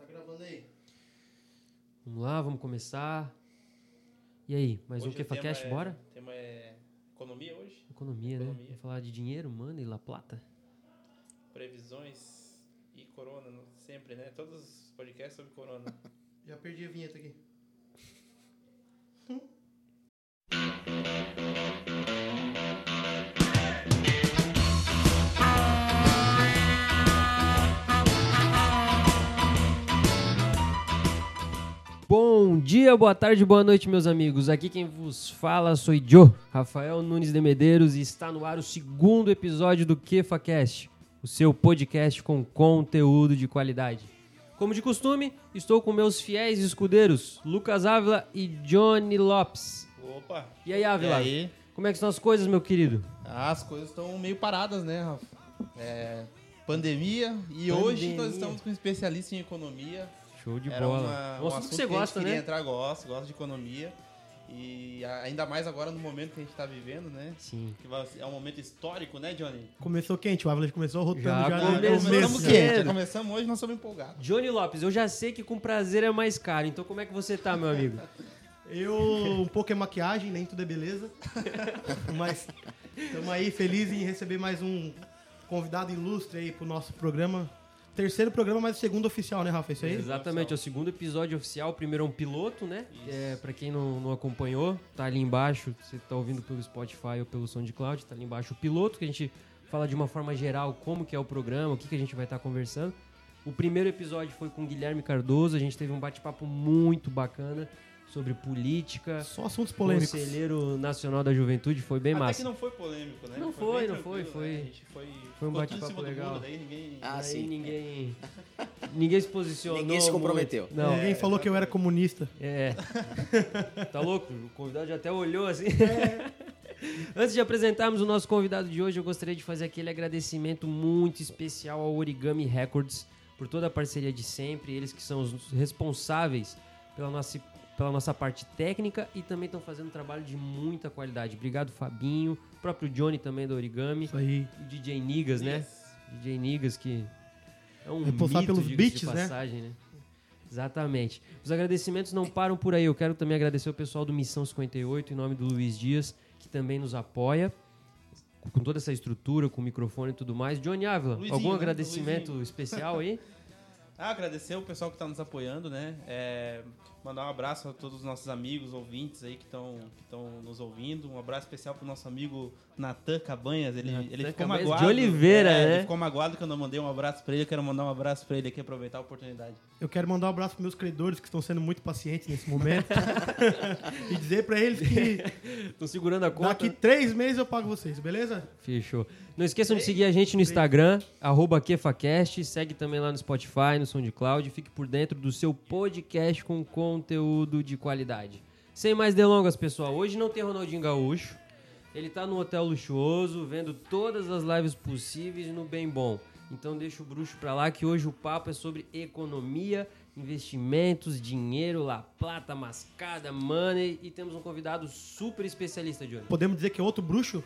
Tá gravando aí? Vamos lá, vamos começar. E aí, mais um Hoje o tema KefaCast, é- bora? O tema é economia hoje, Economia, né? Economia. Vamos falar de dinheiro, money, La Plata. previsões e corona, no- sempre, né? Todos os podcasts sobre corona. Já perdi a vinheta aqui. Bom dia, boa tarde, boa noite, meus amigos. Aqui quem vos fala sou Joe, Rafael Nunes de Medeiros, e está no ar o segundo episódio do KefaCast, o seu podcast com conteúdo de qualidade. Como de costume, estou com meus fiéis escudeiros, Lucas Ávila e Johnny Lopes. Opa! E aí, Ávila? E aí? Como é que estão as coisas, meu querido? Ah, as coisas estão meio paradas, né, Rafa? É, pandemia e Pandemia. hoje nós estamos com um especialista em economia. Show de Era bola. uma- é um um assunto que você a gente gosta, né? entrar, gosto, gosto de economia. E ainda mais agora no momento que a gente está vivendo, né? Sim. Que é um momento histórico, né, Johnny? Começou quente, o Avalanche começou rotando Já já, começo. Começamos já. quente, já começamos hoje, nós estamos empolgados. Johnny Lopes, eu já sei que com prazer é mais caro, então como é que você tá, meu amigo? Eu, um pouco é maquiagem, nem tudo é beleza. Mas estamos aí felizes em receber mais um convidado ilustre aí pro nosso programa. Terceiro programa, mas o segundo oficial, né, Rafa? Isso aí? Exatamente, é o segundo episódio oficial. O primeiro é um piloto, né? É, pra quem não, não acompanhou, tá ali embaixo. Você tá ouvindo pelo Spotify ou pelo SoundCloud, tá ali embaixo o piloto, que a gente fala de uma forma geral como que é o programa, o que, que a gente vai estar conversando. O primeiro episódio foi com o Guilherme Cardoso, a gente teve um bate-papo muito bacana sobre política. Só assuntos polêmicos. Conselheiro Nacional da Juventude, foi bem Até massa. que não foi polêmico, né? Não bem foi, não tranquilo, foi, né? foi- A gente foi, foi um bate-papo legal. daí ninguém... Ah, Aí sim. ninguém. Ninguém se posicionou. Ninguém se comprometeu. muito. Não. Alguém falou que eu era comunista. É. Tá louco? O convidado já até olhou assim. Antes de apresentarmos o nosso convidado de hoje, eu gostaria de fazer aquele agradecimento muito especial ao Origami Records por toda a parceria de sempre. Eles que são os responsáveis pela nossa, pela nossa parte técnica e também estão fazendo um trabalho de muita qualidade. Obrigado, Fabinho. O próprio Johnny também do Origami. Isso aí. O DJ Nigas, né? DJ Nigas, que é um Responsável mito, pelos beats, de né? passagem, né? Exatamente. Os agradecimentos não param por aí. Eu quero também agradecer o pessoal do Missão 58, em nome do Luiz Dias, que também nos apoia com toda essa estrutura, com o microfone e tudo mais. Johnny Ávila, Luizinho, algum né? agradecimento Luizinho. especial aí? Ah, agradecer o pessoal que está nos apoiando, né? É, mandar um abraço a todos os nossos amigos, ouvintes aí que estão que estão nos ouvindo. Um abraço especial pro nosso amigo Natan Cabanhas. Ele, Natan ele ficou Cabanhas de magoado. Oliveira, é, né? Ele ficou magoado quando eu mandei um abraço para ele. Eu quero mandar um abraço para ele aqui, aproveitar a oportunidade. Eu quero mandar um abraço pros meus credores que estão sendo muito pacientes nesse momento. e dizer pra eles que Estão segurando a conta. daqui três meses eu pago vocês, beleza? Fechou. Não esqueçam de seguir a gente no Instagram, arroba KefaCast. Segue também lá no Spotify, no SoundCloud. Fique por dentro do seu podcast com conteúdo de qualidade. Sem mais delongas, pessoal. Hoje não tem Ronaldinho Gaúcho. Ele tá no hotel luxuoso, vendo todas as lives possíveis no Bem Bom. Então deixa o bruxo pra lá que hoje o papo é sobre economia, investimentos, dinheiro, La Plata, mascada, money. E temos um convidado super especialista, Johnny. Podemos dizer que é outro bruxo?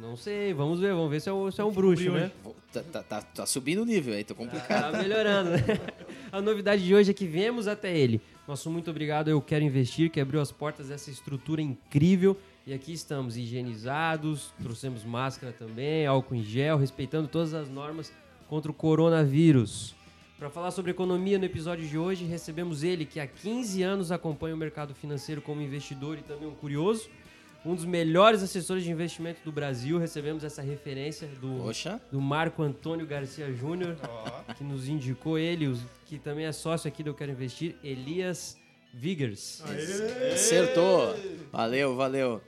Não sei, vamos ver, vamos ver se é um, se é um bruxo, né? Tá, tá- tá- tá subindo o nível aí, tô complicado. Tá melhorando, né? A novidade de hoje é que viemos até ele. Nosso muito obrigado, Eu Quero Investir, que abriu as portas dessa estrutura incrível. E aqui estamos higienizados, trouxemos máscara também, álcool em gel, respeitando todas as normas contra o coronavírus. Para falar sobre economia no episódio de hoje, recebemos ele, que há 15 anos acompanha o mercado financeiro como investidor e também um curioso. Um dos melhores assessores de investimento do Brasil. Recebemos essa referência do Poxa, do Marco Antônio Garcia Júnior, que nos indicou ele, que também é sócio aqui do Eu Quero Investir, Elias Vigers. acertou. Valeu, valeu.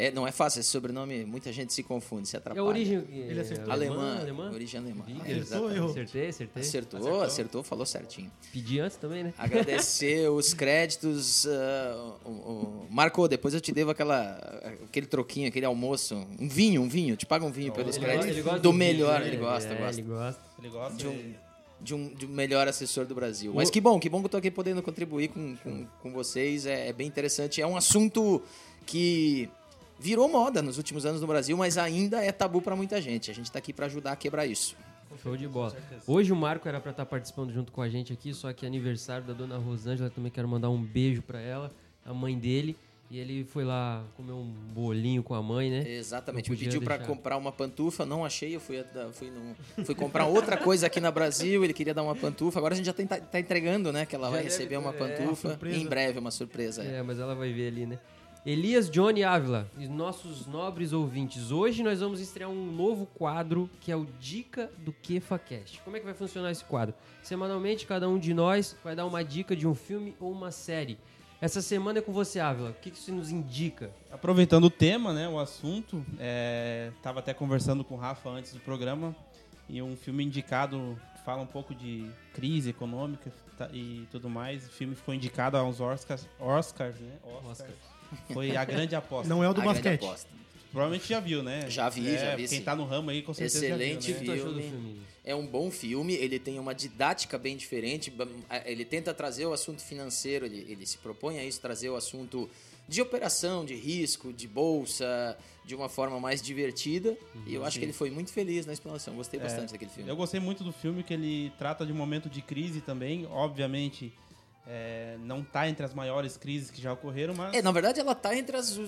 É, não é fácil esse sobrenome, muita gente se confunde, se É atrapalha. a origem Ele acertou. Alemã, alemã? origem alemã. É, Acertou, errou. Acertei, acertei. Acertou, acertou, falou certinho. Pedi antes também, né? Agradecer os créditos. ah, o- o- Marco, depois eu te devo aquela, aquele troquinho, aquele almoço. Um vinho, um vinho. Te paga um vinho pelos Ele créditos. gosta- ele gosta do melhor, vinho, ele né? gosta, É, gosta. Ele gosta. Ele gosta De um, de... de, um, de um melhor assessor do Brasil. O- Mas que bom, que bom que eu tô aqui podendo contribuir com, com, com vocês. É, é bem interessante. É um assunto que virou moda nos últimos anos no Brasil, mas ainda é tabu para muita gente. A gente tá aqui para ajudar a quebrar isso. Show de bola. Hoje o Marco era pra estar participando junto com a gente aqui, só que é aniversário da dona Rosângela, também quero mandar um beijo pra ela, a mãe dele. E ele foi lá comer um bolinho com a mãe, né? Exatamente. Me pediu para comprar uma pantufa, não achei. Eu fui, fui, fui comprar outra coisa aqui na Brasil. Ele queria dar uma pantufa. Agora a gente já tá, tá entregando, né? Que ela Já vai receber uma ter, é, pantufa. surpresa. em breve, uma surpresa. é. É, mas ela vai ver ali, né? Elias Johnny Ávila, e nossos nobres ouvintes. Hoje nós vamos estrear um novo quadro que é o Dica do KefaCast. Como é que vai funcionar esse quadro? Semanalmente, cada um de nós vai dar uma dica de um filme ou uma série. Essa semana é com você, Ávila. O que, que isso nos indica? Aproveitando o tema, né, o assunto, é, tava até conversando com o Rafa antes do programa e um filme indicado que fala um pouco de crise econômica tá- e tudo mais. O filme ficou indicado aos Oscars, Oscars, né? Oscars. Foi a grande aposta. Não é o do A basquete. aposta. Provavelmente já viu, né? Já vi, É, já vi, Quem sim. tá no ramo aí com certeza Excelente viu, né? achou do Filme. filme? É um bom filme, ele tem uma didática bem diferente. bam- Ele tenta trazer o assunto financeiro, ele, ele se propõe a isso, trazer o assunto de operação, de risco, de bolsa, de uma forma mais divertida. e eu acho que ele foi muito feliz na explanação. Gostei bastante daquele filme. Eu gostei muito do filme, que ele trata de um momento de crise também. Obviamente, é, não tá entre as maiores crises que já ocorreram, mas... É, na verdade, ela tá entre as.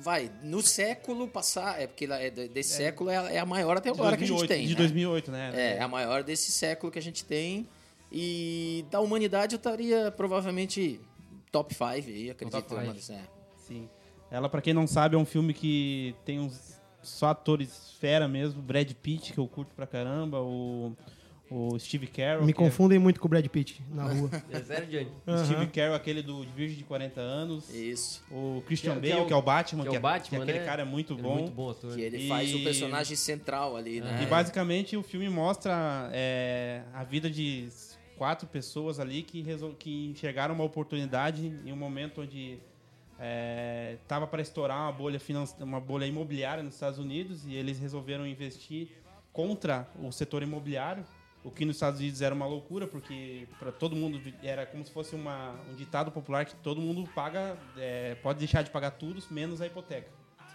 Vai, no século passar. É porque é de- desse século é a, é a maior até agora que a gente 2008, tem. De né? 2008, né? É, é a maior desse século que a gente tem. E da humanidade eu estaria provavelmente top 5 aí, acredito. top five. mas, é. Sim. Ela, pra quem não sabe, é um filme que tem uns só atores fera mesmo. Brad Pitt, que eu curto pra caramba. O, o Steve Carell. Me é- confundem muito com o Brad Pitt na rua. É sério, Johnny? Steve Carell, aquele do Virgem de 40 anos. Isso. O Christian Que é- que é Bale, o- que é o Batman. que é o Batman, que aquele né? cara é muito Ele é bom. muito bom ator. Que ele E- faz o personagem central ali, né? E basicamente o filme mostra é, a vida de quatro pessoas ali que, resol- que enxergaram uma oportunidade em um momento onde estava para estourar uma bolha, finan- uma bolha imobiliária nos Estados Unidos e eles resolveram investir contra o setor imobiliário, o que nos Estados Unidos era uma loucura, porque para todo mundo era como se fosse uma, um ditado popular que todo mundo paga, é, pode deixar de pagar tudo, menos a hipoteca.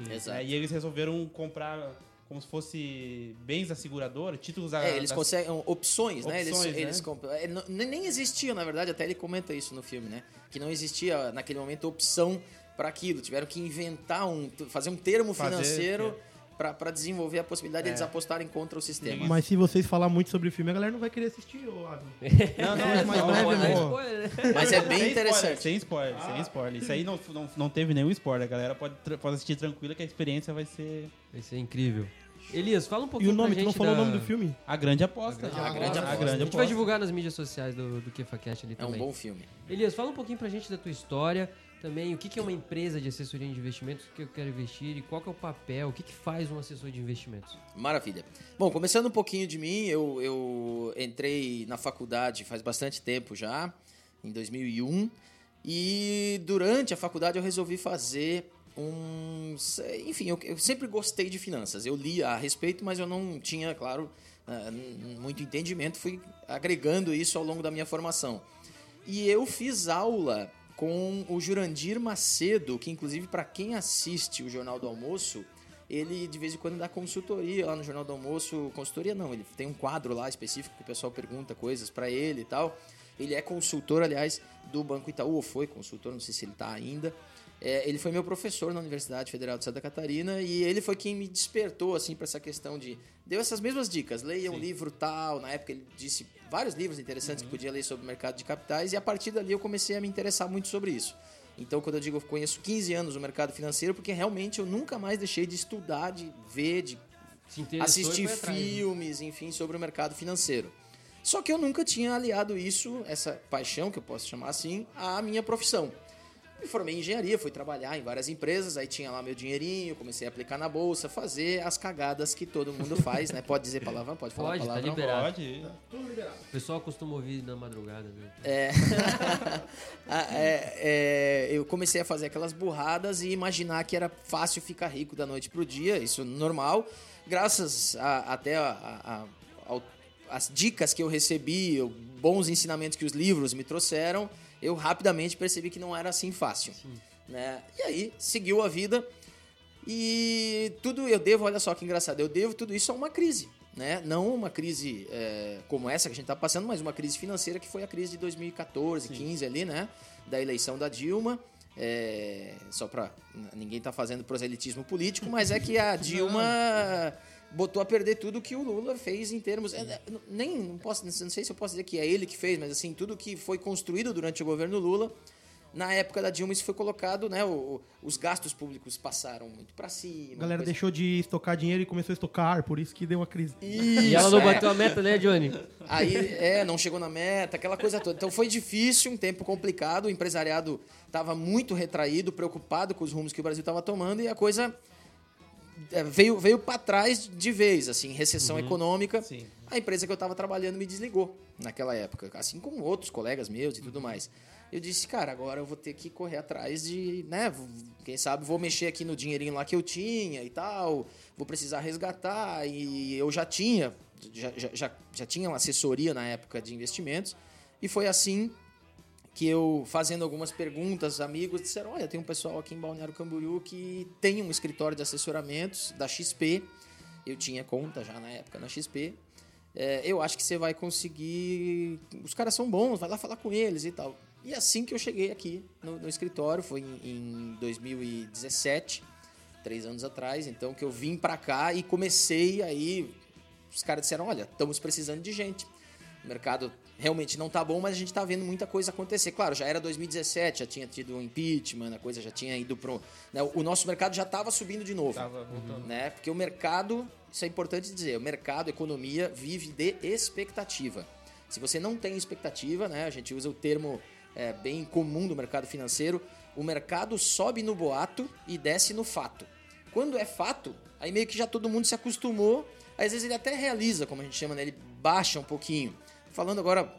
Exato. É, e eles resolveram comprar como se fosse bens da seguradora, títulos da. É, eles das- conseguem opções, né? Opções, eles, né? eles comp- é, nem existia, na verdade, até ele comenta isso no filme, né? Que não existia naquele momento opção para aquilo. Tiveram que inventar um, fazer um termo Fazer, financeiro para desenvolver a possibilidade de eles apostarem contra o sistema. Mas se vocês falar muito sobre o filme, a galera não vai querer assistir, ô. Não, não, É é breve, spoiler, né? Mas é bem sem interessante. Spoiler, sem spoiler, sem spoiler. Isso aí não, não, não teve nenhum spoiler. A galera pode, pode assistir tranquila que a experiência vai ser Vai ser incrível. Elias, fala um E pouquinho o nome, pra tu não falou da... o nome do filme? a grande aposta. A grande aposta. A grande A gente vai aposta. divulgar nas mídias sociais do, do KefaCast ali É um também. bom filme. Elias, fala um pouquinho pra gente da tua história, também o que, é uma empresa de assessoria de investimentos, o que eu quero investir e qual que é o papel, o que, que faz um assessor de investimentos. Maravilha. Bom, começando um pouquinho de mim, eu, eu entrei na faculdade faz bastante tempo já, em 2001, e durante a faculdade eu resolvi fazer um. Enfim, eu, eu sempre gostei de finanças. Eu lia a respeito, mas eu não tinha, claro, ah, muito entendimento, fui agregando isso ao longo da minha formação. E eu fiz aula com o Jurandir Macedo, que inclusive para quem assiste o Jornal do Almoço, ele de vez em quando dá consultoria lá no Jornal do Almoço. Consultoria não, ele tem um quadro lá específico que o pessoal pergunta coisas para ele e tal. Ele é consultor, aliás, do Banco Itaú, ou foi consultor, não sei se ele está ainda. É, ele foi meu professor na Universidade Federal de Santa Catarina e ele foi quem me despertou assim para essa questão de deu essas mesmas dicas, leia um livro tal. Na época ele disse vários livros interessantes que podia ler sobre o mercado de capitais e a partir dali eu comecei a me interessar muito sobre isso. Então, quando eu digo eu conheço 15 anos o mercado financeiro, porque realmente eu nunca mais deixei de estudar, de ver, de assistir né? filmes, enfim, sobre o mercado financeiro. Só que eu nunca tinha aliado isso, essa paixão, que eu posso chamar assim, à minha profissão. Me formei em engenharia, fui trabalhar em várias empresas, aí tinha lá meu dinheirinho, comecei a aplicar na bolsa, fazer as cagadas que todo mundo faz, né? Pode dizer palavrão? Pode falar Pode, tá palavrão? liberado. Pode. O pessoal costuma ouvir na madrugada, né? É. Ah, é, é, eu comecei a fazer aquelas burradas e imaginar que era fácil ficar rico da noite pro dia, isso é normal. Graças a- até a- a- a- ao- as dicas que eu recebi, bons ensinamentos que os livros me trouxeram, eu rapidamente percebi que não era assim fácil. Né? E aí, seguiu a vida. E tudo eu devo, olha só que engraçado, eu devo tudo isso a uma crise. né? Não uma crise é, como essa que a gente está passando, mas uma crise financeira que foi a crise de 2014, 15 ali, né? Da eleição da Dilma. É, só para ninguém tá fazendo proselitismo político, mas é que a Dilma botou a perder tudo que o Lula fez em termos é, nem não posso não sei se eu posso dizer que é ele que fez, mas assim tudo que foi construído durante o governo Lula na época da Dilma isso foi colocado, né? O, os gastos públicos passaram muito para cima. A galera coisa- deixou de estocar dinheiro e começou a estocar, por isso que deu uma crise. E ela não Isso, é. bateu a meta, né, Johnny? Aí, é, não chegou na meta, aquela coisa toda. Então foi difícil, um tempo complicado, o empresariado estava muito retraído, preocupado com os rumos que o Brasil estava tomando e a coisa é, veio, veio para trás de vez, assim, recessão econômica. Sim. A empresa que eu estava trabalhando me desligou naquela época, assim como outros colegas meus e tudo mais. Eu disse, cara, agora eu vou ter que correr atrás de, né, quem sabe vou mexer aqui no dinheirinho lá que eu tinha e tal, vou precisar resgatar e eu já tinha, já, já, já, já tinha uma assessoria na época de investimentos e foi assim que eu, fazendo algumas perguntas, amigos disseram, olha, tem um pessoal aqui em Balneário Camboriú que tem um escritório de assessoramentos da XP, eu tinha conta já na época na XP, é, eu acho que você vai conseguir. Os caras são bons, vai lá falar com eles e tal. E assim que eu cheguei aqui no, no escritório, foi em, em 2017, três anos atrás, então que eu vim pra cá e comecei aí. Os caras disseram: olha, estamos precisando de gente. O mercado realmente não tá bom, mas a gente tá vendo muita coisa acontecer. Claro, já era 2017, já tinha tido um impeachment, a coisa já tinha ido pro. né, o nosso mercado já estava subindo de novo Tava voltando. né? Porque o mercado, isso é importante dizer, o mercado, a economia vive de expectativa. Se você não tem expectativa, né? A gente usa o termo é, bem comum do mercado financeiro, o mercado sobe no boato e desce no fato. Quando é fato, aí meio que já todo mundo se acostumou, às vezes ele até realiza, como a gente chama, né? Ele baixa um pouquinho. Falando agora,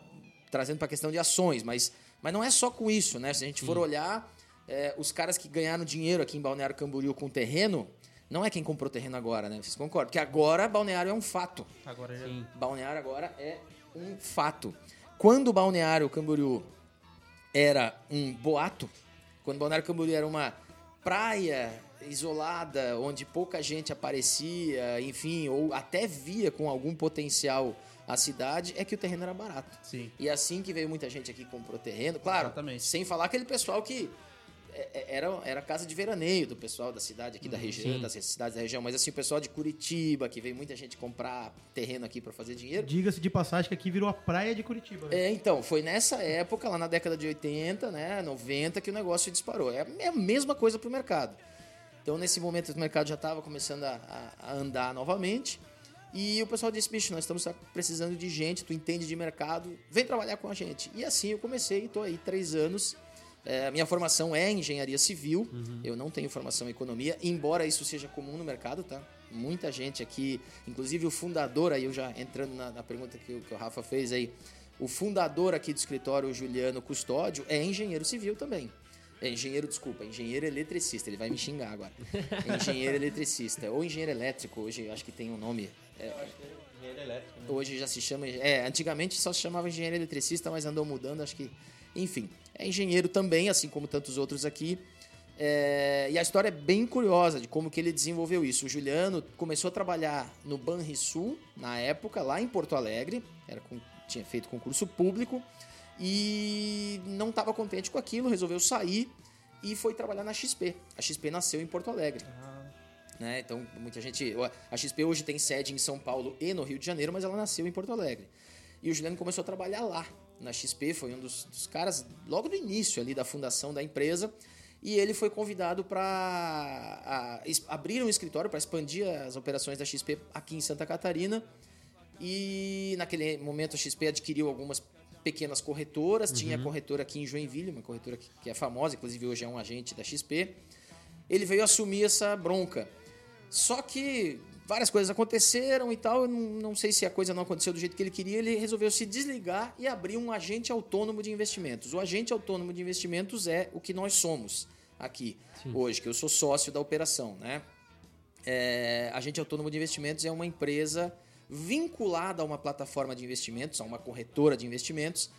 trazendo para a questão de ações, mas, mas não é só com isso, né? Se a gente for olhar, é, os caras que ganharam dinheiro aqui em Balneário Camboriú com terreno, não é quem comprou terreno agora, né? Vocês concordam? Porque agora Balneário é um fato. Agora já. Balneário agora é um fato. Quando o Balneário Camboriú era um boato, quando Balneário Camboriú era uma praia isolada, onde pouca gente aparecia, enfim, ou até via com algum potencial a cidade, é que o terreno era barato. Sim. E assim que veio muita gente aqui que comprou terreno, claro, Exatamente. sem falar aquele pessoal que é, é, era, era casa de veraneio do pessoal da cidade aqui da região, sim. das cidades da região, mas assim, o pessoal de Curitiba, que veio muita gente comprar terreno aqui para fazer dinheiro. Diga-se de passagem que aqui virou a praia de Curitiba. né? É, então, foi nessa época, lá na década de 80, né, 90, que o negócio disparou. É a- é a mesma coisa pro mercado. Então, nesse momento, o mercado já estava começando a- a andar novamente. E o pessoal disse, bicho, nós estamos precisando de gente, tu entende de mercado, vem trabalhar com a gente. E assim eu comecei, estou aí três anos. É, minha formação é engenharia civil, eu não tenho formação em economia, embora isso seja comum no mercado, tá? Muita gente aqui, inclusive o fundador, aí eu já entrando na, na pergunta que, o- que o Rafa fez aí, o fundador aqui do escritório, o Juliano Custódio, é engenheiro civil também. É engenheiro, desculpa, engenheiro eletricista, ele vai me xingar agora. Engenheiro eletricista, ou engenheiro elétrico, hoje eu acho que tem um nome. É, Engenharia elétrica, né? Hoje já se chama. É, antigamente só se chamava engenheiro eletricista, mas andou mudando, acho que. Enfim, é engenheiro também, assim como tantos outros aqui. É, e a história é bem curiosa de como que ele desenvolveu isso. O Juliano começou a trabalhar no Banrisul, na época, lá em Porto Alegre, era com- tinha feito concurso público, e não estava contente com aquilo, resolveu sair e foi trabalhar na XP. A XP nasceu em Porto Alegre né? Então, muita gente. A XP hoje tem sede em São Paulo e no Rio de Janeiro, mas ela nasceu em Porto Alegre. E o Juliano começou a trabalhar lá, na XP, foi um dos, dos caras logo no início ali da fundação da empresa. E ele foi convidado para abrir um escritório para expandir as operações da XP aqui em Santa Catarina. E naquele momento a XP adquiriu algumas pequenas corretoras. Tinha corretora aqui em Joinville, uma corretora que, que é famosa, inclusive hoje é um agente da XP. Ele veio assumir essa bronca. Só que várias coisas aconteceram e tal. Eu não, não sei se a coisa não aconteceu do jeito que ele queria. Ele resolveu se desligar e abrir um agente autônomo de investimentos. O agente autônomo de investimentos é o que nós somos aqui hoje, que eu sou sócio da operação, né? É, agente autônomo de investimentos é uma empresa vinculada a uma plataforma de investimentos, a uma corretora de investimentos,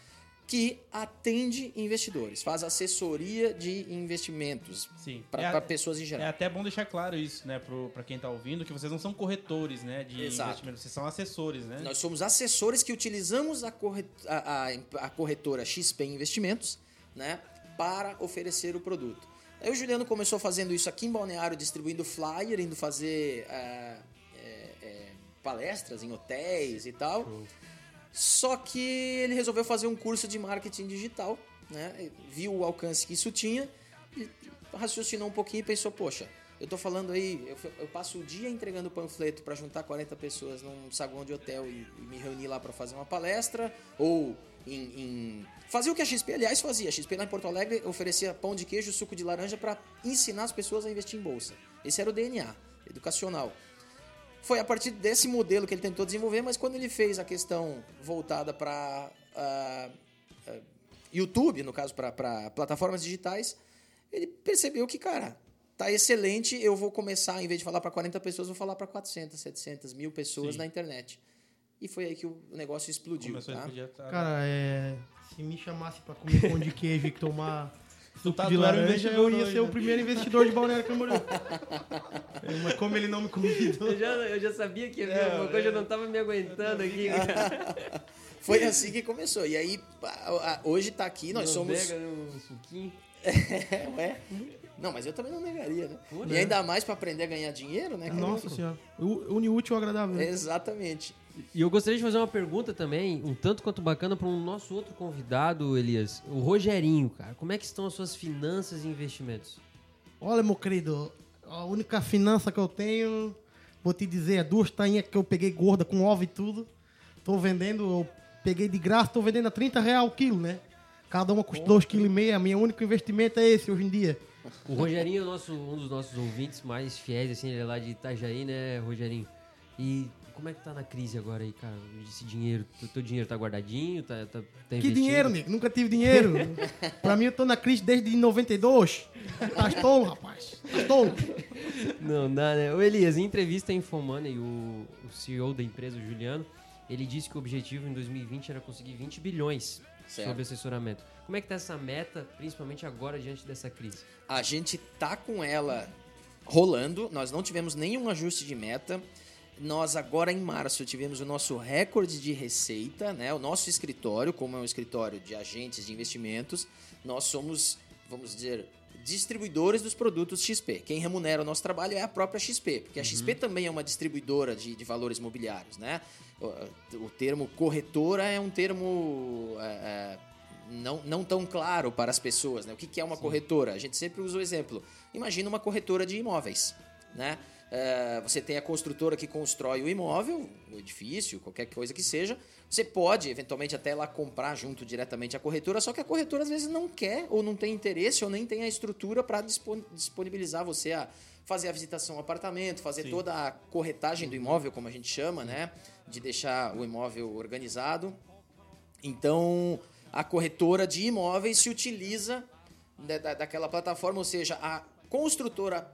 que atende investidores, faz assessoria de investimentos Sim. para É pessoas em É geral. até bom deixar claro isso, né, pro, pra quem tá ouvindo, que vocês não são corretores, né, de Exato. investimento, vocês são assessores, né? Nós somos assessores que utilizamos a, corre- a- a- a corretora XP Investimentos né, para oferecer o produto. Aí o Juliano começou fazendo isso aqui em Balneário, distribuindo flyer, indo fazer é, é, é, palestras em hotéis e tal. Só que ele resolveu fazer um curso de marketing digital, né? Viu o alcance que isso tinha raciocinou um pouquinho e pensou, poxa, eu tô falando aí, eu, eu passo o dia entregando panfleto para juntar 40 pessoas num saguão de hotel e, e me reunir lá para fazer uma palestra, ou em, em- o que a XP, aliás, fazia. A XP lá em Porto Alegre oferecia pão de queijo, suco de laranja para ensinar as pessoas a investir em bolsa. Esse era o DNA educacional. Foi a partir desse modelo que ele tentou desenvolver, mas quando ele fez a questão voltada para YouTube, no caso, para plataformas digitais, ele percebeu que, cara, tá excelente, eu vou começar, em vez de falar para 40 pessoas, vou falar para 400, 700, mil pessoas Sim. na internet. E foi aí que o negócio explodiu, tá? a- Cara, é, se me chamasse pra comer pão de queijo e tomar suco tá- de um laranja, eu investidor ia hoje, ser o né? primeiro investidor de Balneário Camboriú. É, Mas como ele não me convidou... Eu já, eu já sabia que ia vir É, alguma coisa, é. eu não tava me aguentando aqui. Foi assim que começou. E aí, hoje tá aqui, nós Não somos... Pega no suquinho. É, ué. Não, mas eu também não negaria, né? Pô, E né? ainda mais para aprender a ganhar dinheiro, né? cara? Nossa senhora. O- Une útil ao agradável. Exatamente. E eu gostaria de fazer uma pergunta também, um tanto quanto bacana, para um nosso outro convidado, Elias, o Rogerinho, cara. Como é que estão as suas finanças e investimentos? Olha, meu querido, a única finança que eu tenho, vou te dizer, é duas tainhas que eu peguei gorda com ovo e tudo. Tô vendendo, eu peguei de graça, tô vendendo a 30 reais o quilo, né? Cada uma custa 2,5 kg. Meu único investimento é esse hoje em dia. O Rogerinho é nosso, um dos nossos ouvintes mais fiéis, assim, ele é lá de Itajaí, né, Rogerinho? E como é que tá na crise agora aí, cara? Esse dinheiro, o teu dinheiro tá guardadinho, tá, tá, tá Que dinheiro, nego? Nunca tive dinheiro. pra mim, eu tô na crise desde 92. Tá tolo, rapaz. Tá tolo. Não dá, né? O Elias, em entrevista em Infomoney, o, o CEO da empresa, o Juliano, ele disse que o objetivo em 2020 era conseguir 20 bilhões Certo. sobre assessoramento. Como é que tá essa meta, principalmente agora, diante dessa crise? A gente tá com ela rolando, nós não tivemos nenhum ajuste de meta. Nós agora em março tivemos o nosso recorde de receita, né? O nosso escritório, como é um escritório de agentes de investimentos, nós somos, vamos dizer, distribuidores dos produtos XP. Quem remunera o nosso trabalho é a própria XP, porque a XP também é uma distribuidora de, de valores imobiliários, né? O, o termo corretora é um termo é, é, não, não tão claro para as pessoas, né? O que, que é uma corretora? A gente sempre usa o exemplo. Imagina uma corretora de imóveis, né? É, você tem a construtora que constrói o imóvel, o edifício, qualquer coisa que seja. Você pode, eventualmente, até lá comprar junto diretamente a corretora, só que a corretora às vezes não quer, ou não tem interesse, ou nem tem a estrutura para disponibilizar você a fazer a visitação ao apartamento, fazer Sim. toda a corretagem do imóvel, como a gente chama, né? De deixar o imóvel organizado. Então, a corretora de imóveis se utiliza da, da- daquela plataforma, ou seja, a construtora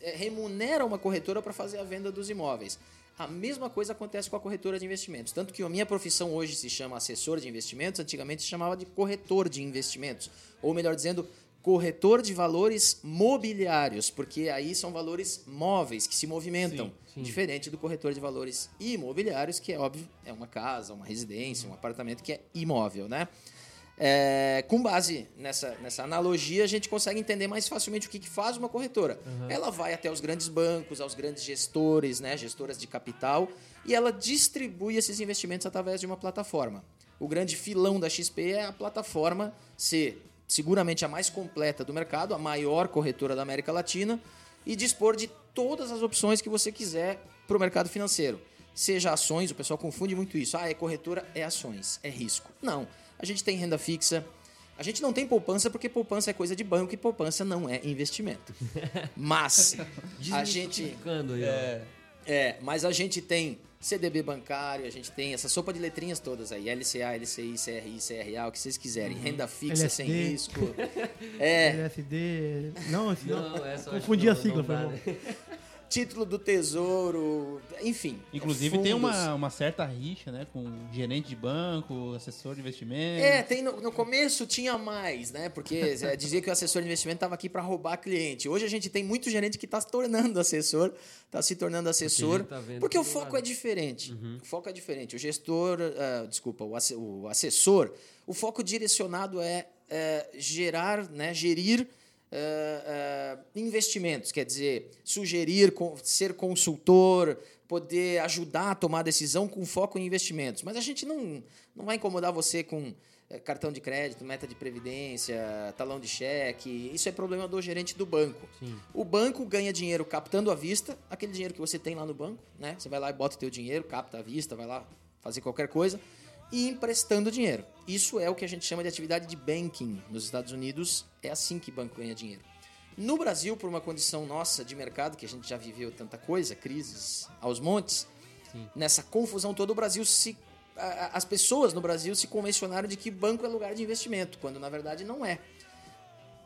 eh, remunera uma corretora para fazer a venda dos imóveis. A mesma coisa acontece com a corretora de investimentos. Tanto que a minha profissão hoje se chama assessor de investimentos, antigamente se chamava de corretor de investimentos. Ou melhor dizendo, corretor de valores mobiliários, porque aí são valores móveis que se movimentam. Sim, sim. Diferente do corretor de valores imobiliários, que é óbvio, é uma casa, uma residência, um apartamento que é imóvel, né? É, com base nessa, nessa analogia, a gente consegue entender mais facilmente o que, que faz uma corretora. Ela vai até os grandes bancos, aos grandes gestores, né, gestoras de capital, e ela distribui esses investimentos através de uma plataforma. O grande filão da XP é a plataforma ser seguramente a mais completa do mercado, a maior corretora da América Latina, e dispor de todas as opções que você quiser para o mercado financeiro. Seja ações, o pessoal confunde muito isso. Ah, é corretora, é ações, é risco. Não. A gente tem renda fixa. A gente não tem poupança porque poupança é coisa de banco e poupança não é investimento. Mas a gente aí, ó. É, é, mas a gente tem CDB bancário, a gente tem essa sopa de letrinhas todas aí, LCA, LCI, CRI, CRA, o que vocês quiserem, renda fixa LSD. sem risco. É, LSD. Não, não. Não, Confundi que a sigla, não foi? Título do tesouro, enfim. Inclusive tem fundos. uma, uma certa rixa, né? Com gerente de banco, assessor de investimento. É, tem no, no começo tinha mais, né? Porque é, dizia que o assessor de investimento estava aqui para roubar cliente. Hoje a gente tem muito gerente que está se tornando assessor, está se tornando assessor, tá vendo porque o foco lado. é diferente. O foco é diferente. O gestor, ah, desculpa, o, asse- o assessor, o foco direcionado é, é, gerar, né? Gerir eh, investimentos, quer dizer, sugerir, ser consultor, poder ajudar a tomar decisão com foco em investimentos. Mas a gente não, não vai incomodar você com eh, cartão de crédito, meta de previdência, talão de cheque. Isso é problema do gerente do banco. O banco ganha dinheiro captando à vista, aquele dinheiro que você tem lá no banco, né? Você vai lá e bota o teu dinheiro, capta à vista, vai lá fazer qualquer coisa e emprestando dinheiro. Isso é o que a gente chama de atividade de banking. Nos Estados Unidos é assim que banco ganha dinheiro. No Brasil, por uma condição nossa de mercado, que a gente já viveu tanta coisa, crises aos montes, nessa confusão toda, o Brasil se. a- As pessoas no Brasil se convencionaram de que banco é lugar de investimento, quando na verdade não é.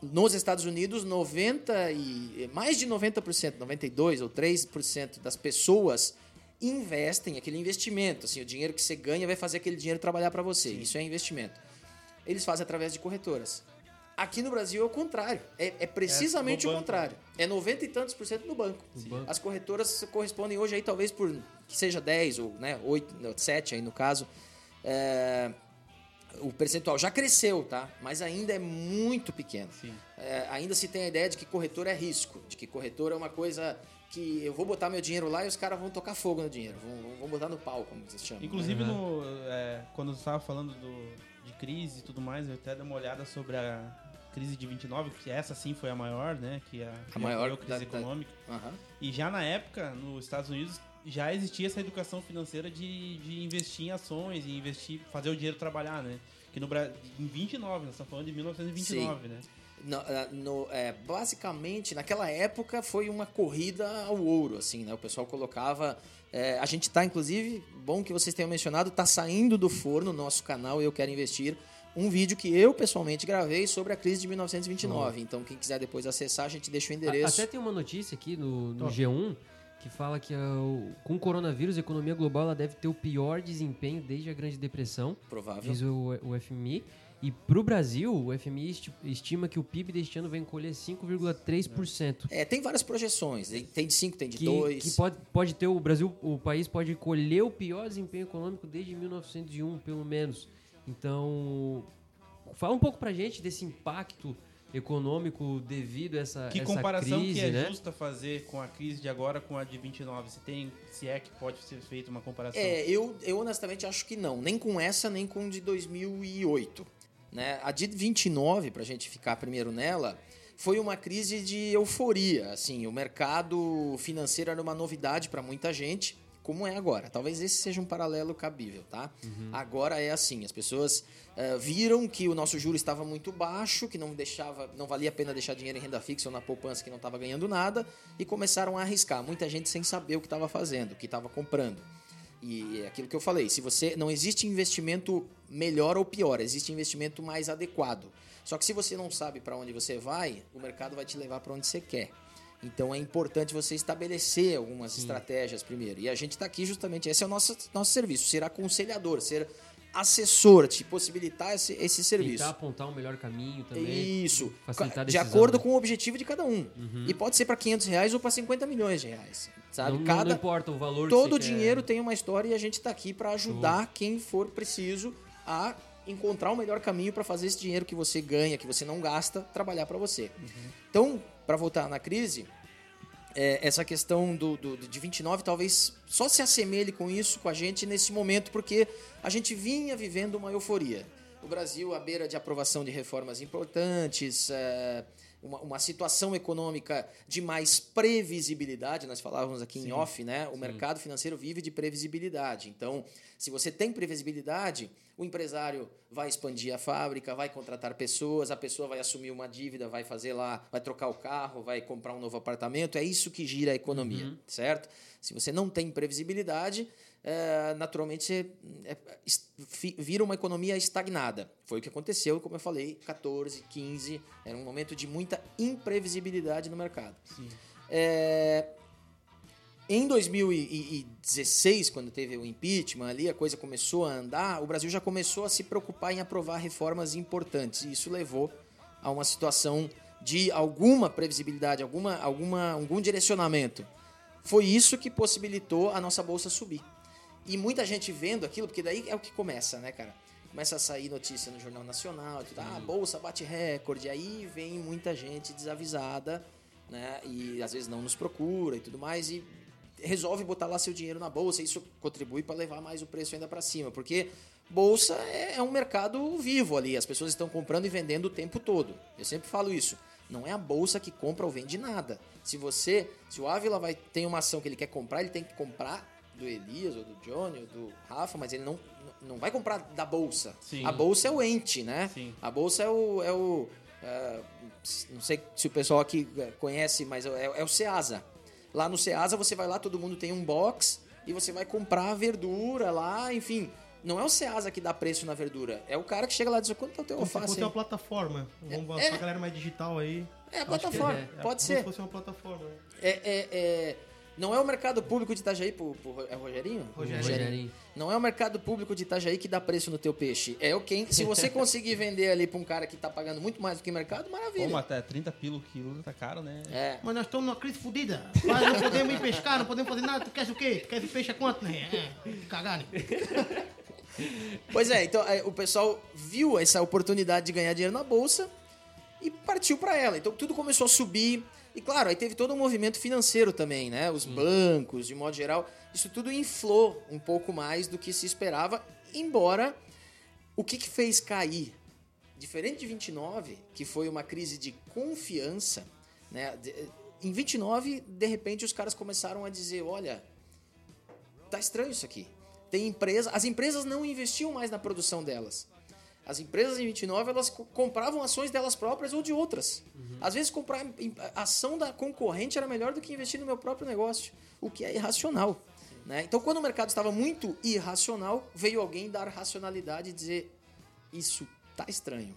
Nos Estados Unidos, 90 e mais de 90%, 92 ou 3% das pessoas investem aquele investimento, assim, o dinheiro que você ganha vai fazer aquele dinheiro trabalhar para você. Isso é investimento. Eles fazem através de corretoras. Aqui no Brasil é o contrário. É, é precisamente É, o contrário. É 90 e tantos por cento no banco. banco. As corretoras correspondem hoje aí talvez por que seja 10 ou né, 8, não, 7 aí no caso. É, o percentual já cresceu, tá? Mas ainda é muito pequeno. Sim. É, ainda se tem a ideia de que corretor é risco, de que corretor é uma coisa que eu vou botar meu dinheiro lá e os caras vão tocar fogo no dinheiro, vão, vão botar no pau, como vocês chamam. Inclusive, no, é, quando você estava falando do, de crise e tudo mais, eu até dei uma olhada sobre a crise de 29, que essa sim foi a maior, né? Que a, que maior a crise da- da- econômica. Aham. E já na época, nos Estados Unidos, já existia essa educação financeira de, de investir em ações e investir, fazer o dinheiro trabalhar, né? Que no Brasil, em 29, nós estamos falando de 1929, né? No- ah, no- é, basicamente, naquela época foi uma corrida ao ouro, assim, né? O pessoal colocava. é, a gente tá, inclusive, bom que vocês tenham mencionado, tá saindo do forno no nosso canal Eu Quero Investir. Um vídeo que eu pessoalmente gravei sobre a crise de 1929. Então, quem quiser depois acessar, a gente deixa o A- endereço. Até tem uma notícia aqui no, no Top. G1 que fala que com o coronavírus a economia global ela deve ter o pior desempenho desde a Grande Depressão, Provável. diz o, o FMI. E para o Brasil, o FMI esti- estima que o PIB deste ano vai encolher 5,3%. É, tem várias projeções. Tem de 5, tem de Que, 2. que pode, pode ter o Brasil, o país pode colher o pior desempenho econômico desde 1901, pelo menos. Então, fala um pouco pra gente desse impacto econômico devido a essa, Que essa comparação crise, que é né? justa fazer com a crise de agora com a de 29? Se, tem, se é que pode ser feita uma comparação. É, eu, eu honestamente acho que não. Nem com essa, nem com de 2008. Né? A de 29, para a gente ficar primeiro nela, foi uma crise de euforia. Assim, o mercado financeiro era uma novidade para muita gente, como é agora. Talvez esse seja um paralelo cabível, tá? Agora é assim, as pessoas eh, viram que o nosso juro estava muito baixo, que não deixava, não valia a pena deixar dinheiro em renda fixa ou na poupança que não estava ganhando nada, e começaram a arriscar. Muita gente sem saber o que estava fazendo, o que estava comprando. E é aquilo que eu falei, se você não existe investimento melhor ou pior, existe investimento mais adequado. Só que se você não sabe para onde você vai, o mercado vai te levar para onde você quer. Então é importante você estabelecer algumas estratégias primeiro. E a gente está aqui justamente, esse é o nosso, nosso serviço, ser aconselhador, ser assessor, te possibilitar esse, esse serviço. Tentar apontar um melhor caminho também. Isso, facilitar de acordo né? com o objetivo de cada um. E pode ser para 500 reais ou para 50 milhões de reais. Sabe? Não, cada, não importa o valor Todo quer. dinheiro tem uma história e a gente está aqui para ajudar quem for preciso a encontrar o melhor caminho para fazer esse dinheiro que você ganha, que você não gasta, trabalhar para você. Então, para voltar na crise, é, essa questão do, do- de 29 talvez só se assemelhe com isso com a gente nesse momento, porque a gente vinha vivendo uma euforia. O Brasil à beira de aprovação de reformas importantes, é, uma, uma situação econômica de mais previsibilidade, nós falávamos aqui em off, né? O mercado financeiro vive de previsibilidade. Então, se você tem previsibilidade, o empresário vai expandir a fábrica, vai contratar pessoas, a pessoa vai assumir uma dívida, vai fazer lá, vai trocar o carro, vai comprar um novo apartamento. É isso que gira a economia, certo? Se você não tem previsibilidade, é, naturalmente você é, vira uma economia estagnada. Foi o que aconteceu, como eu falei, 14, 15, era um momento de muita imprevisibilidade no mercado. É, Em 2016, quando teve o impeachment ali, a coisa começou a andar, o Brasil já começou a se preocupar em aprovar reformas importantes. E isso levou a uma situação de alguma previsibilidade, alguma, alguma, algum direcionamento. Foi isso que possibilitou a nossa bolsa subir. E muita gente vendo aquilo, porque daí é o que começa, né, cara? Começa a sair notícia no Jornal Nacional, tudo, ah, a bolsa bate recorde, aí vem muita gente desavisada, né? E às vezes não nos procura e tudo mais, e resolve botar lá seu dinheiro na bolsa. Isso contribui para levar mais o preço ainda para cima, porque bolsa é, é um mercado vivo ali. As pessoas estão comprando e vendendo o tempo todo. Eu sempre falo isso. Não é a bolsa que compra ou vende nada. Se você, se o Ávila vai tem uma ação que ele quer comprar, ele tem que comprar do Elias ou do Johnny ou do Rafa, mas ele não, não vai comprar da bolsa. Sim. A bolsa é o ente, né? Sim. A bolsa é o, é o é, não sei se o pessoal aqui conhece, mas é, é o Ceasa. Lá no Ceasa você vai lá, todo mundo tem um box e você vai comprar verdura lá, enfim. Não é o Ceasa que dá preço na verdura, é o cara que chega lá e diz quanto é o teu Como alface fosse aí?" uma plataforma. Vamos É. pra galera mais digital aí. É a plataforma, é. pode Como ser. se fosse uma plataforma. né? É, é, é- não é o mercado público de Itajaí, pro, pro- é o Rogerinho? Rogerinho. Rogerinho. Não é o mercado público de Itajaí que dá preço no teu peixe. É o quem. Se você conseguir vender ali pra um cara que tá pagando muito mais do que o mercado, maravilha. Como até 30 pila o quilo, tá caro, né? É. Mas nós estamos numa crise fodida. Mas não podemos ir pescar, não podemos fazer nada. Tu queres o quê? Tu queres peixe a quanto, né? É, cagar, né? Pois é, então é, o pessoal viu essa oportunidade de ganhar dinheiro na bolsa e partiu para ela. Então tudo começou a subir. E claro, aí teve todo um movimento financeiro também, né? Os bancos, de modo geral, isso tudo inflou um pouco mais do que se esperava, embora o que, que fez cair? Diferente de 29, que foi uma crise de confiança, né? Em 29, de repente, os caras começaram a dizer, olha, tá estranho isso aqui. Tem empresa, as empresas não investiam mais na produção delas. As empresas em 29 elas co- compravam ações delas próprias ou de outras. Às vezes comprar ação da concorrente era melhor do que investir no meu próprio negócio, o que é irracional. Né? Então, quando o mercado estava muito irracional, veio alguém dar racionalidade e dizer: Isso tá estranho.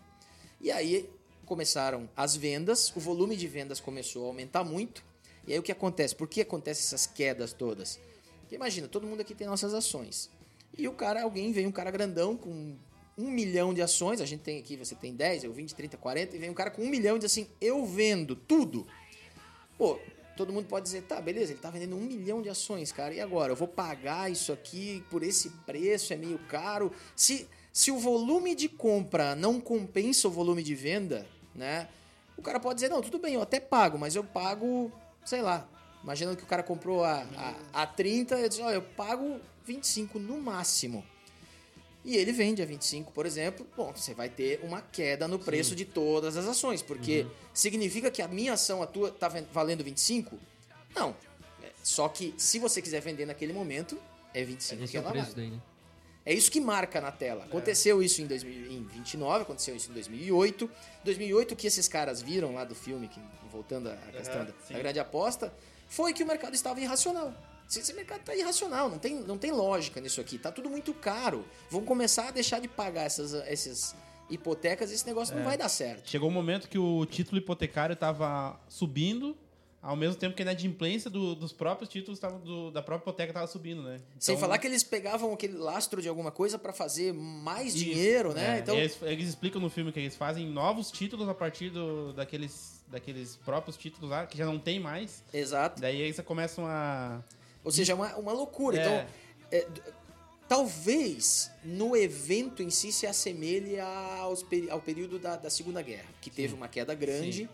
E aí começaram as vendas, o volume de vendas começou a aumentar muito. E aí o que acontece? Por que acontecem essas quedas todas? Porque imagina, todo mundo aqui tem nossas ações. E o cara, alguém vem um cara grandão com um milhão de ações, a gente tem aqui, você tem 10, eu 20, 30, 40, e vem um cara com um milhão e diz assim, eu vendo tudo. Pô, todo mundo pode dizer, tá, beleza, ele tá vendendo um milhão de ações, cara, e agora? Eu vou pagar isso aqui por esse preço, é meio caro. Se, se o volume de compra não compensa o volume de venda, né? O cara pode dizer, não, tudo bem, eu até pago, mas eu pago, sei lá, imaginando que o cara comprou a, a, a 30, eu diz, ó, eu pago 25 no máximo. E ele vende a 25, por exemplo, bom, você vai ter uma queda no preço de todas as ações, porque significa que a minha ação, a tua, tá valendo 25? Não. É, Só que se você quiser vender naquele momento, é 25 Esse que é ela preço vale. daí, né? É isso que marca na tela. Aconteceu isso em 2029, aconteceu isso em 2008. 2008, o que esses caras viram lá do filme, que, voltando à questão da, sim. da grande aposta, foi que o mercado estava irracional. Esse mercado está irracional, não tem, não tem lógica nisso aqui. Tá tudo muito caro. Vamos começar a deixar de pagar essas, essas hipotecas, esse negócio não vai dar certo. Chegou um momento que o título hipotecário tava subindo, ao mesmo tempo que a inadimplência do- dos próprios títulos tava, do- da própria hipoteca tava subindo, né? Sem Então, falar que eles pegavam aquele lastro de alguma coisa para fazer mais isso, dinheiro, né? é, então, eles, eles explicam no filme que eles fazem novos títulos a partir do- daqueles, daqueles próprios títulos lá, que já não tem mais. exato. Daí eles começam a. Ou seja, é uma, uma loucura. É. Então, é, talvez no evento em si se assemelhe aos ao período da, da Segunda Guerra, que teve uma queda grande,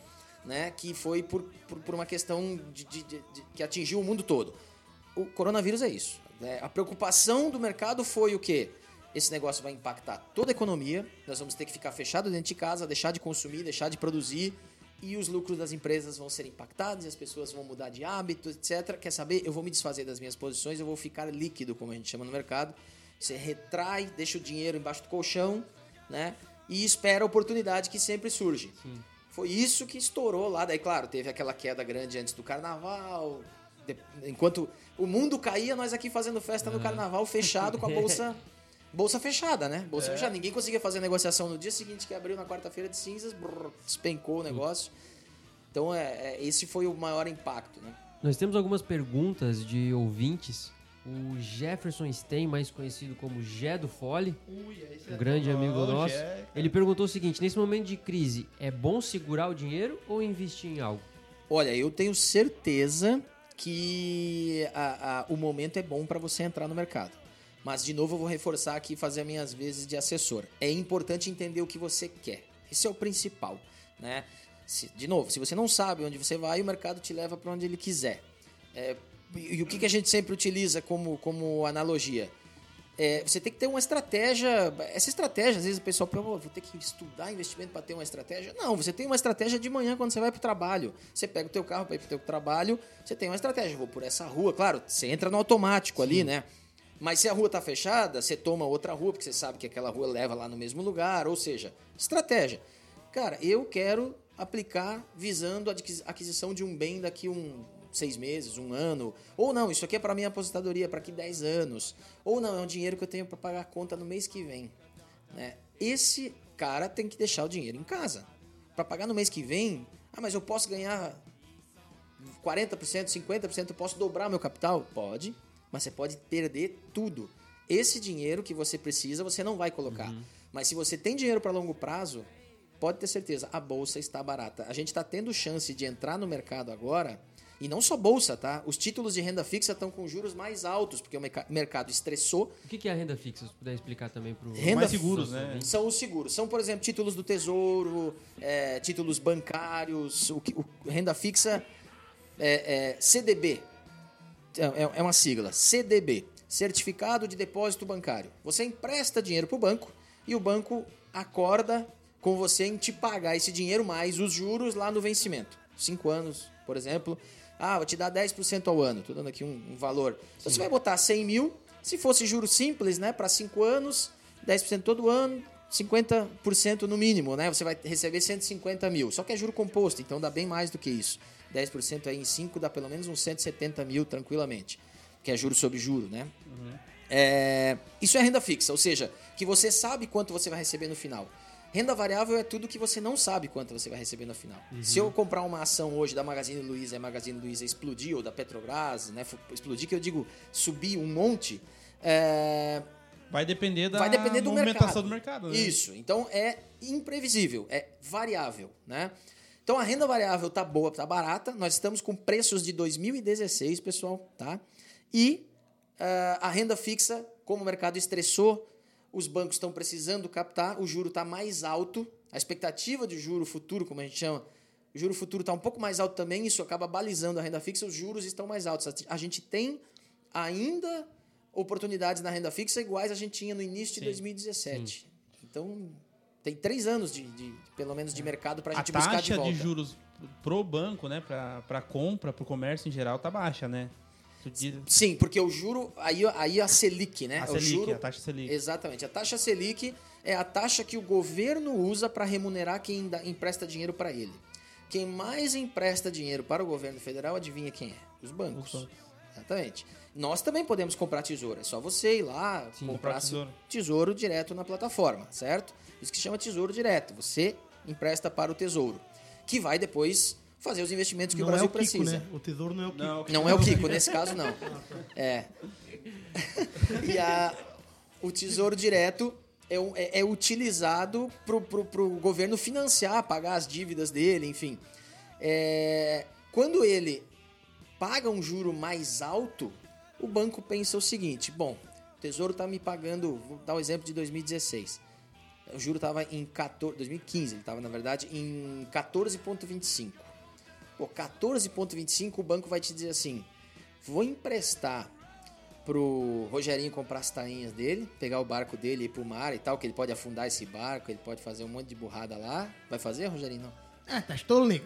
né, que foi por, por, por uma questão de, de- de- de- que atingiu o mundo todo. O coronavírus é isso. né? A preocupação do mercado foi o quê? Esse negócio vai impactar toda a economia, nós vamos ter que ficar fechado dentro de casa, deixar de consumir, deixar de produzir, e os lucros das empresas vão ser impactados, e as pessoas vão mudar de hábito, etc. Quer saber? Eu vou me desfazer das minhas posições, eu vou ficar líquido, como a gente chama no mercado. Você retrai, deixa o dinheiro embaixo do colchão, né? E espera a oportunidade que sempre surge. Foi isso que estourou lá. Daí, claro, teve aquela queda grande antes do carnaval. Enquanto o mundo caía, nós aqui fazendo festa no carnaval, fechado com a bolsa. Bolsa fechada, né? Bolsa fechada. Ninguém conseguia fazer negociação no dia seguinte que abriu na quarta-feira de cinzas, brrr, despencou o negócio. Então, é, é, esse foi o maior impacto, né? Nós temos algumas perguntas de ouvintes. O Jefferson Stein, mais conhecido como Gé do Fole, um grande amigo Ô, nosso, ele perguntou o seguinte: nesse momento de crise, é bom segurar o dinheiro ou investir em algo? Olha, eu tenho certeza que a- a- o momento é bom para você entrar no mercado. Mas, de novo, eu vou reforçar aqui e fazer as minhas vezes de assessor. É importante entender o que você quer. Esse é o principal. Né? Se- de novo, se você não sabe onde você vai, o mercado te leva para onde ele quiser. É, e, o que, que a gente sempre utiliza como, como analogia? É, você tem que ter uma estratégia. Essa estratégia, às vezes o pessoal pensa, "Pô, vou ter que estudar investimento para ter uma estratégia. Não, você tem uma estratégia de manhã quando você vai para o trabalho. Você pega o teu carro para ir para o teu trabalho, você tem uma estratégia. Vou por essa rua, claro, você entra no automático ali, né? Mas se a rua tá fechada, você toma outra rua, porque você sabe que aquela rua leva lá no mesmo lugar. Ou seja, estratégia. Cara, eu quero aplicar visando a aquisição de um bem daqui um seis meses, um ano. Ou não, isso aqui é para minha aposentadoria, para aqui 10 anos. Ou não, é um dinheiro que eu tenho para pagar a conta no mês que vem. né? Esse cara tem que deixar o dinheiro em casa. Para pagar no mês que vem, ah, mas eu posso ganhar 40%, 50%, eu posso dobrar meu capital? Pode, mas você pode perder tudo. Esse dinheiro que você precisa, você não vai colocar. Mas se você tem dinheiro para longo prazo, pode ter certeza, a bolsa está barata. A gente está tendo chance de entrar no mercado agora, e não só bolsa, tá? Os títulos de renda fixa estão com juros mais altos, porque o merca- mercado estressou. O que que é a renda fixa? Se puder explicar também para o Renda mais seguros, né? São os seguros. São, por exemplo, títulos do Tesouro, é, títulos bancários, o, que- o- renda fixa é, é, CDB. É, é- é uma sigla. CDB. Certificado de Depósito Bancário. Você empresta dinheiro para o banco e o banco acorda com você em te pagar esse dinheiro mais os juros lá no vencimento. Cinco anos, por exemplo. Ah, vou te dar 10% ao ano. Estou dando aqui um, um valor. Então, você vai botar 100 mil. Se fosse juros simples, né, para cinco anos, 10% todo ano, 50% no mínimo, né? Você vai receber 150 mil. Só que é juro composto, então dá bem mais do que isso. 10% aí em 5 dá pelo menos uns 170 mil tranquilamente. Que é juro sobre juro, né? É, isso é renda fixa, ou seja, que você sabe quanto você vai receber no final. Renda variável é tudo que você não sabe quanto você vai receber no final. Se eu comprar uma ação hoje da Magazine Luiza e a Magazine Luiza explodir, ou da Petrobras, né? Explodir, que eu digo subir um monte, é, Vai depender da vai depender do movimentação mercado. do mercado. né? Isso. Então é imprevisível, é variável, né? Então a renda variável tá boa, tá barata. Nós estamos com preços de 2016, pessoal, tá? E ah, a renda fixa, como o mercado estressou, os bancos estão precisando captar, o juro está mais alto, a expectativa de juro futuro, como a gente chama, o juro futuro está um pouco mais alto também, isso acaba balizando a renda fixa, os juros estão mais altos. A gente tem ainda oportunidades na renda fixa iguais a gente tinha no início de Sim. 2017. Então, tem três anos de, de- pelo menos de mercado para a A gente buscar de taxa volta. de, juros pro banco, né, pra, pra compra, pro comércio em geral, tá baixa, né? Sim, porque o juro, aí, aí a Selic, né? a o Selic, juro, a taxa Selic. Exatamente. A taxa Selic é a taxa que o governo usa para remunerar quem dá- empresta dinheiro para ele. Quem mais empresta dinheiro para o governo federal, adivinha quem é? Os bancos. Os bancos. Exatamente. Nós também podemos comprar tesouro. É só você ir lá comprar comprar tesouro. tesouro. tesouro direto na plataforma, certo? Isso que se chama tesouro direto. Você empresta para o tesouro, que vai depois fazer os investimentos que não o Brasil é o Kiko, precisa. né? O tesouro não é o Kiko. Não, Não é o Kiko, nesse caso não. É. E a, o Tesouro Direto é, um- é- é utilizado pro, pro governo financiar, pagar as dívidas dele, enfim. É, quando ele paga um juro mais alto, o banco pensa o seguinte: bom, o Tesouro está me pagando, vou dar o exemplo de 2016. O juro estava em 14, 2015, ele estava na verdade em 14,25. Pô, 14,25 o banco vai te dizer assim: vou emprestar pro Rogerinho comprar as tainhas dele, pegar o barco dele e ir pro mar e tal, que ele pode afundar esse barco, ele pode fazer um monte de burrada lá. Vai fazer, Rogerinho? Não. É, tá estolo, nego.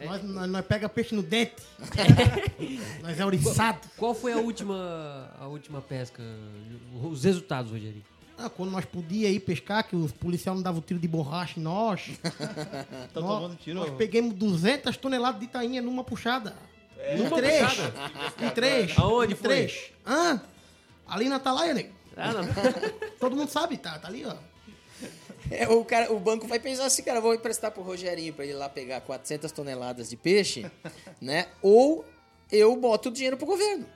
Nós, nós, nós pega peixe no dente. nós é oriçado. Qual foi a última, a última pesca? Os resultados, Rogerinho? Ah, quando nós podíamos ir pescar, que os policiais não davam tiro de borracha em nós. Tá nós, tomando tiro? nós peguemos 200 toneladas de tainha numa puxada. em Numa três. puxada? Em três. Aonde em foi? três. Ah, ali na Atalaia, nego. Ah, não. Todo mundo sabe, tá, tá ali, ó. É, o, cara, o banco vai pensar assim, cara, vou emprestar pro Rogerinho para ele lá pegar 400 toneladas de peixe, né? Ou eu boto o dinheiro pro governo.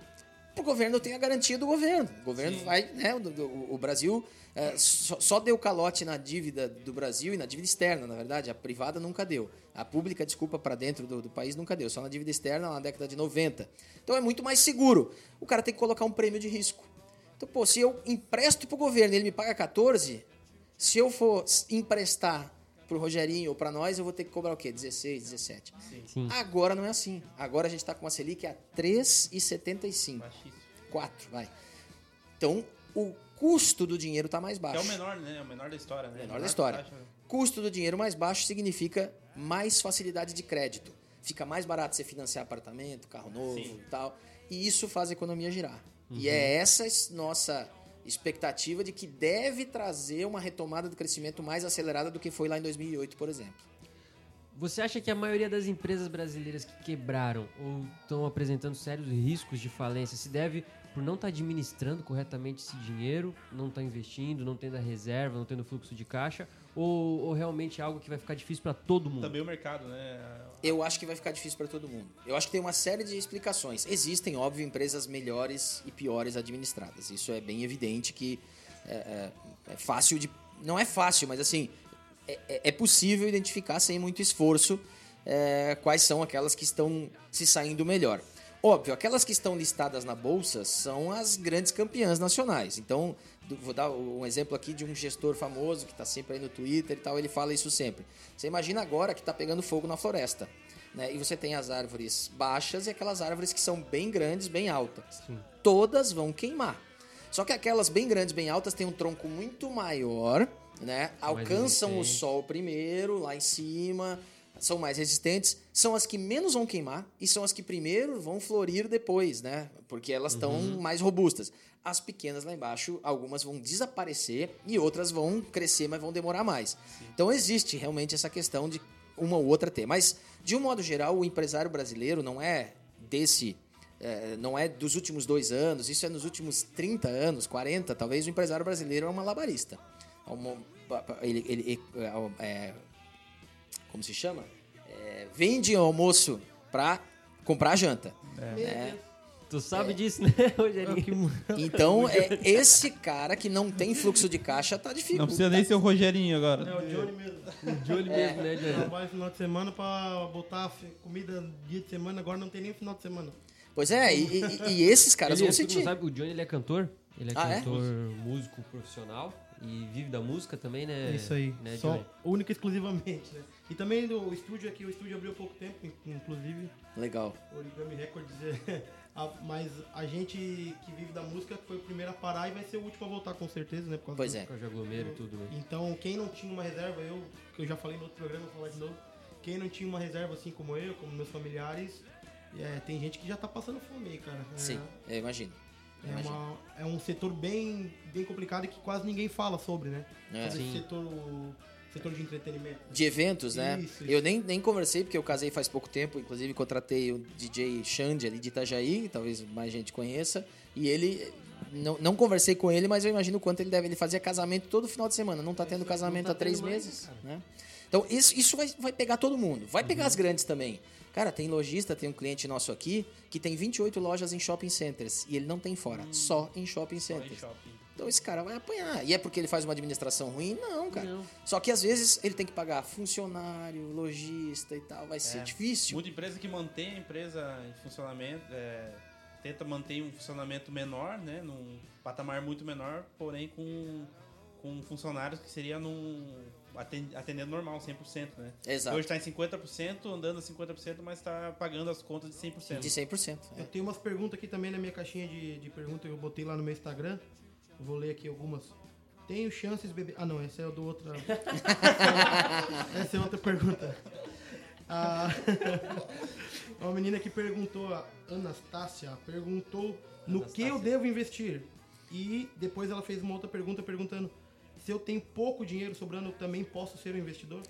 Pro governo tenho a garantia do governo. O governo vai, né? O, o- o Brasil é, só, só deu calote na dívida do Brasil e na dívida externa, na verdade. A privada nunca deu. A pública, desculpa, para dentro do, do país nunca deu. Só na dívida externa na década de 90. Então é muito mais seguro. O cara tem que colocar um prêmio de risco. Então, pô, se eu empresto pro governo e ele me paga 14, se eu for emprestar pro Rogerinho ou para nós, eu vou ter que cobrar o quê? 16, 17. Sim. Agora não é assim. Agora a gente está com uma Selic a 3,75. Baixíssimo. 4, vai. Então, o custo do dinheiro está mais Que é baixo. o menor, né? O menor da história, né? Menor da história. taxa, né? Custo do dinheiro mais baixo significa mais facilidade de crédito. Fica mais barato você financiar apartamento, carro novo Sim. e tal. E isso faz a economia girar. E é essa es- nossa expectativa de que deve trazer uma retomada do crescimento mais acelerada do que foi lá em 2008, por exemplo. Você acha que a maioria das empresas brasileiras que quebraram ou estão apresentando sérios riscos de falência se deve por não estar administrando corretamente esse dinheiro, não estar investindo, não tendo a reserva, não tendo fluxo de caixa, ou, ou realmente é algo que vai ficar difícil para todo mundo? Também o mercado, né? Eu acho que vai ficar difícil para todo mundo. Eu acho que tem uma série de explicações. Existem, óbvio, empresas melhores e piores administradas. Isso é bem evidente que é, é- é fácil de. Não é fácil, mas assim. É, é- é possível identificar sem muito esforço é, quais são aquelas que estão se saindo melhor. Óbvio, aquelas que estão listadas na bolsa são as grandes campeãs nacionais. Então, vou dar um exemplo aqui de um gestor famoso que está sempre aí no Twitter e tal, ele fala isso sempre. Você imagina agora que está pegando fogo na floresta. Né? E você tem as árvores baixas e aquelas árvores que são bem grandes, bem altas. Sim. Todas vão queimar. Só que aquelas bem grandes, bem altas, têm um tronco muito maior, né? Alcançam o sol primeiro, lá em cima, são mais resistentes, são as que menos vão queimar e são as que primeiro vão florir depois, né? Porque elas estão mais robustas. As pequenas lá embaixo, algumas vão desaparecer e outras vão crescer, mas vão demorar mais. Então existe realmente essa questão de uma ou outra ter. Mas, de um modo geral, o empresário brasileiro não é desse. é, não é dos últimos dois anos, isso é nos últimos 30 anos, 40, talvez o empresário brasileiro é um malabarista. É uma- ele, ele- é, é, como se chama? É, vende almoço para comprar janta. É. Tu sabe disso, né, Rogerinho? Então, é, esse cara que não tem fluxo de caixa tá difícil. Não precisa nem ser o Rogerinho agora. É o Johnny mesmo. De olho mesmo, né, Johnny? Trabalho final de semana pra botar comida dia de semana, agora não tem nem final de semana. Pois é, e, e- e esses caras Ele, vão tu sentir. não sabe, o Johnny ele é cantor. Ele é Ah, é? cantor, músico profissional e vive da música também, né? É isso aí. Né, Só Johnny? única e exclusivamente, né? E também do estúdio aqui, o estúdio abriu há pouco tempo, in- inclusive, Legal. Origami Records. é, a- mas a gente que vive da música foi o primeiro a parar e vai ser o último a voltar com certeza, né? por causa Pois do- é. Aglomero e tudo, né? Então, quem não tinha uma reserva, eu, que eu já falei no outro programa, vou falar de novo, quem não tinha uma reserva assim como eu, como meus familiares, é, tem gente que já tá passando fome aí, cara. É, Sim, eu imagino. É, uma- é um setor bem, bem complicado e que quase ninguém fala sobre, né? É. Sobre esse setor, setor de entretenimento. De eventos, né? Isso, Eu nem, nem conversei, porque eu casei faz pouco tempo. Inclusive, contratei o DJ Xande ali de Itajaí, talvez mais gente conheça. E ele. Não, não conversei com ele, mas eu imagino o quanto ele deve. Ele fazia casamento todo final de semana. Não tá tendo casamento tá há três mais, meses. cara. Né? Então, isso, isso vai, vai pegar todo mundo. Vai Uhum. pegar as grandes também. Cara, tem lojista, tem um cliente nosso aqui que tem 28 lojas em shopping centers. E ele não tem fora, só em shopping Só em centers. shopping. Então esse cara vai apanhar. E é porque ele faz uma administração ruim? Não, cara. Não. Só que às vezes ele tem que pagar funcionário, lojista e tal. Vai ser É. difícil. Muita empresa que mantém a empresa em funcionamento, é, tenta manter um funcionamento menor, né, num patamar muito menor, porém com, com funcionários que seria num atendendo normal, 100%, né? Exato. Hoje está em 50%, andando a 50%, mas está pagando as contas de 100%. De 100%. Eu é. tenho umas perguntas aqui também na minha caixinha de, de perguntas, eu botei lá no meu Instagram. Eu vou ler aqui algumas. Tenho chances de beber. Ah, não, essa é do outra. essa é outra pergunta. Ah, uma menina que perguntou, a Anastácia, perguntou no que eu devo investir. E depois ela fez uma outra pergunta perguntando se eu tenho pouco dinheiro sobrando, eu também posso ser um investidor?